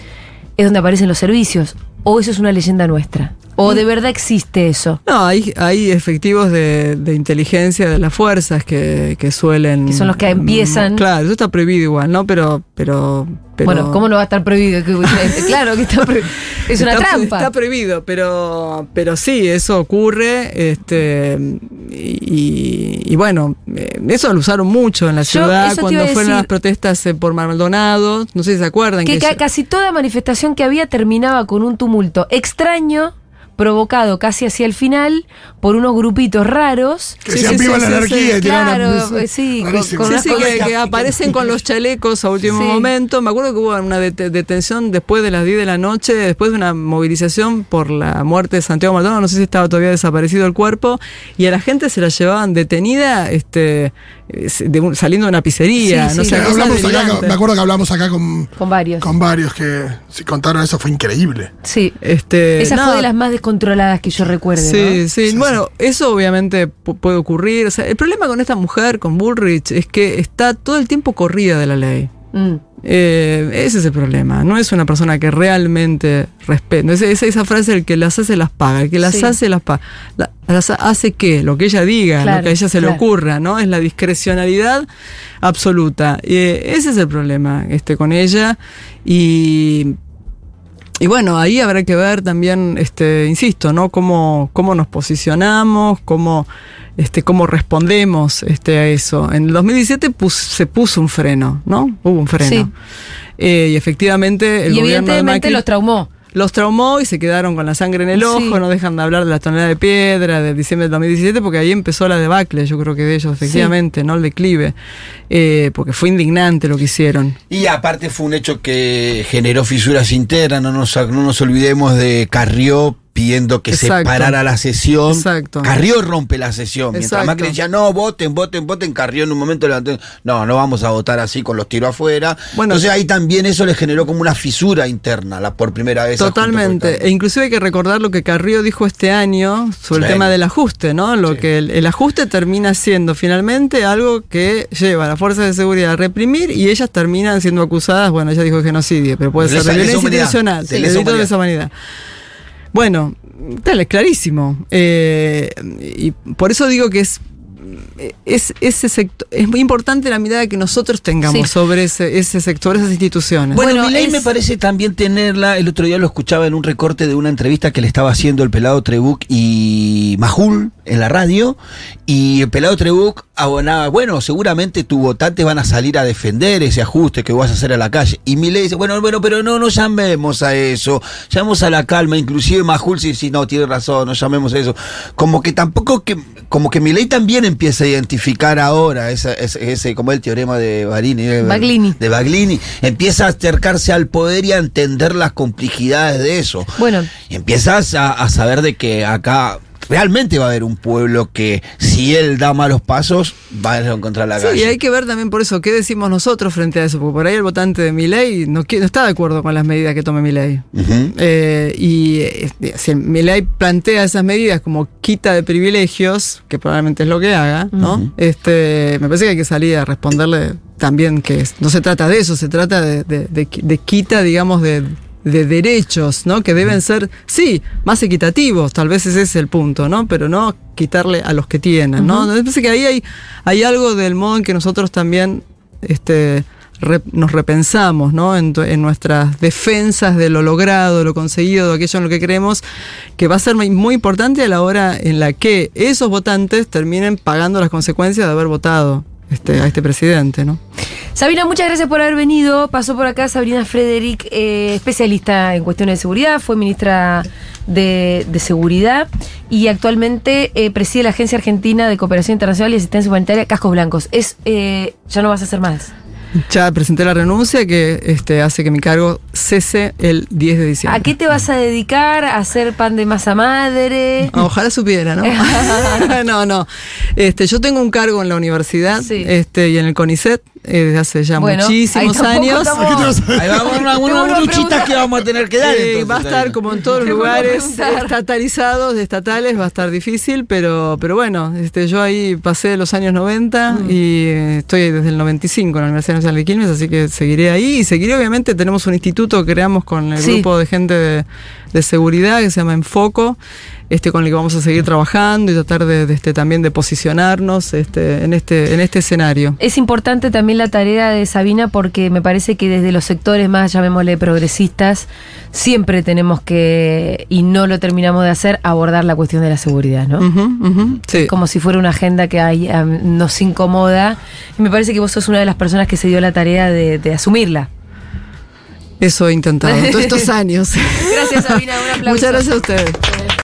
es donde aparecen los servicios. O eso es una leyenda nuestra. O de verdad existe eso. No, hay, hay efectivos de, de inteligencia de las fuerzas que, que suelen. Que son los que empiezan. Mm, Claro, eso está prohibido igual, ¿no? Pero. pero, pero Bueno, ¿cómo no va a estar prohibido? Claro que está prohibido. Es una Está- trampa. Está prohibido, pero, pero sí, eso ocurre. Este, y, y bueno, eh, eso lo usaron mucho en la Yo ciudad cuando fueron decir. las protestas eh, por Maldonado. No sé si se acuerdan. que que ca- casi toda manifestación que había terminaba con un tumulto extraño provocado casi hacia el final por unos grupitos raros. Que Sí, decían sí, viva sí, la sí, anarquía sí, y tiraban claro, una- sí, con- Rarísimo. con Sí, unas sí, cosas que, que aparecen con los chalecos a último Sí. momento. Me acuerdo que hubo una det- detención después de las 10 de la noche, después de una movilización por la muerte de Santiago Maldonado. No sé si estaba todavía desaparecido el cuerpo. Y a la gente se la llevaban detenida este, eh, de un- saliendo de una pizzería. Sí, no sí. sé, Que cosas hablamos acá, delirantes. me acuerdo que hablamos acá con, con varios. con varios que si contaron eso fue increíble. Sí. Este, Esa no, fue de las más descontroladas que yo recuerde. Sí, ¿no? sí, Bueno, eso obviamente pu- puede ocurrir. O sea, el problema con esta mujer, con Bullrich, es que está todo el tiempo corrida de la ley. Mm. Eh, ese es el problema. No es una persona que realmente respeta. Es, es esa frase: el que las hace, las paga. El que las Sí. hace, las paga. La- las hace qué? Lo que ella diga, Claro, lo que a ella se le ocurra, ¿no? Es la discrecionalidad absoluta. Y, eh, ese es el problema este, con ella. Y. Y bueno, ahí habrá que ver también, este, insisto, ¿no? Cómo, cómo nos posicionamos, cómo, este, cómo respondemos este, a eso. En el 2017 pus- se puso un freno, ¿no? Hubo un freno. Sí. Eh, y efectivamente el Y gobierno de evidentemente Macri los traumó. Los traumó y se quedaron con la sangre en el ojo, Sí. no dejan de hablar de la tonelada de piedra de diciembre del 2017, porque ahí empezó la debacle, yo creo que de ellos, efectivamente, ¿no? El declive, eh, porque fue indignante lo que hicieron. Y aparte fue un hecho que generó fisuras internas, no nos, no nos olvidemos de Carrió pidiendo que se Exacto. parara la sesión. Exacto. Carrió rompe la sesión. Mientras Exacto. Macri decía, no, voten, voten, voten, Carrió en un momento levantó, no, no vamos a votar así con los tiros afuera. Bueno, Entonces ahí también eso le generó como una fisura interna la, por primera vez. Totalmente. Carrió. E inclusive hay que recordar lo que Carrillo dijo este año sobre el tema del ajuste, ¿no? Lo Sí. que el, el ajuste termina siendo finalmente algo que lleva a las fuerzas de seguridad a reprimir y ellas terminan siendo acusadas, bueno, ella dijo genocidio, pero puede ser violencia lesa delito de lesa humanidad. Bueno, tal, es clarísimo. Eh, y por eso digo que es es, ese sector, es muy importante la mirada que nosotros tengamos Sí. sobre ese, ese sector, esas instituciones. Bueno, Bueno, Milei es- me parece también tenerla. El otro día lo escuchaba en un recorte de una entrevista que le estaba haciendo el pelado Trebuc y Majul en la radio. Y el pelado Trebuc abonaba, bueno, seguramente tus votantes van a salir a defender ese ajuste que vas a hacer a la calle. Y Milei dice, bueno, bueno, pero no, no llamemos a eso. Llamemos a la calma. Inclusive Majul sí, sí, no, tiene razón, no llamemos a eso. Como que tampoco que, como que Milei también empieza a identificar ahora esa- ese, ese, como el teorema de Barini, eh, Baglini. de Baglini, empieza a acercarse al poder y a entender las complejidades de eso. Bueno, Y empiezas a, a saber de que acá realmente va a haber un pueblo que si él da malos pasos va a encontrar la Sí, calle. y hay que ver también por eso qué decimos nosotros frente a eso, porque por ahí el votante de Milei no, está de acuerdo con las medidas que tome Milei. Eh, y eh, si Milei plantea esas medidas como quita de privilegios, que probablemente es lo que haga, ¿no? Este, me parece que hay que salir a responderle también que no se trata de eso, se trata de, de- de qui- de quita, digamos, de, de derechos, ¿no? Que deben ser, sí, más equitativos, tal vez ese es el punto, ¿no? Pero no quitarle a los que tienen, ¿no? Me parece que ahí hay, hay algo del modo en que nosotros también este, re- nos repensamos, ¿no? En, nuestras defensas de lo logrado, lo conseguido, de aquello en lo que creemos, que va a ser muy importante a la hora en la que esos votantes terminen pagando las consecuencias de haber votado este, a este presidente, ¿no? Sabina, muchas gracias por haber venido. Pasó por acá Sabrina Frederick, eh, especialista en cuestiones de seguridad, fue ministra de, Seguridad y actualmente eh, preside la Agencia Argentina de Cooperación Internacional y Asistencia Humanitaria Cascos Blancos. Es, eh, ya no vas a hacer más. Ya presenté la renuncia que este, hace que mi cargo cese el 10 de diciembre. ¿A qué te vas a dedicar? ¿A hacer pan de masa madre? Ah, Ojalá supiera, ¿no? no, no. Este, yo tengo un cargo en la universidad Sí. este, y en el CONICET desde hace ya Bueno, muchísimos años. estamos- Ahí vamos una, una, una que vamos a tener que dar. Eh, entonces, va a estar ahí. como en todos los lugares estatalizados, estatales, va a estar difícil, pero, pero bueno, este, yo ahí pasé los años 90 Mm. y eh, estoy desde el 95 en la Universidad Nacional de Quilmes, así que seguiré ahí y seguiré, obviamente, tenemos un instituto que creamos con el Sí. grupo de gente de, de seguridad que se llama Enfoco, este, con el que vamos a seguir trabajando y tratar de, de, este, también de posicionarnos este, en, este, en este escenario. Es importante también la tarea de Sabina porque me parece que desde los sectores más, llamémosle progresistas, siempre tenemos que, y no lo terminamos de hacer, abordar la cuestión de la seguridad, ¿no? Ujú, sí. Como si fuera una agenda que hay, nos incomoda. Y me parece que vos sos una de las personas que se dio la tarea de, de asumirla. Eso he intentado todos estos años. Gracias, Sabina. Un aplauso. Muchas gracias a ustedes.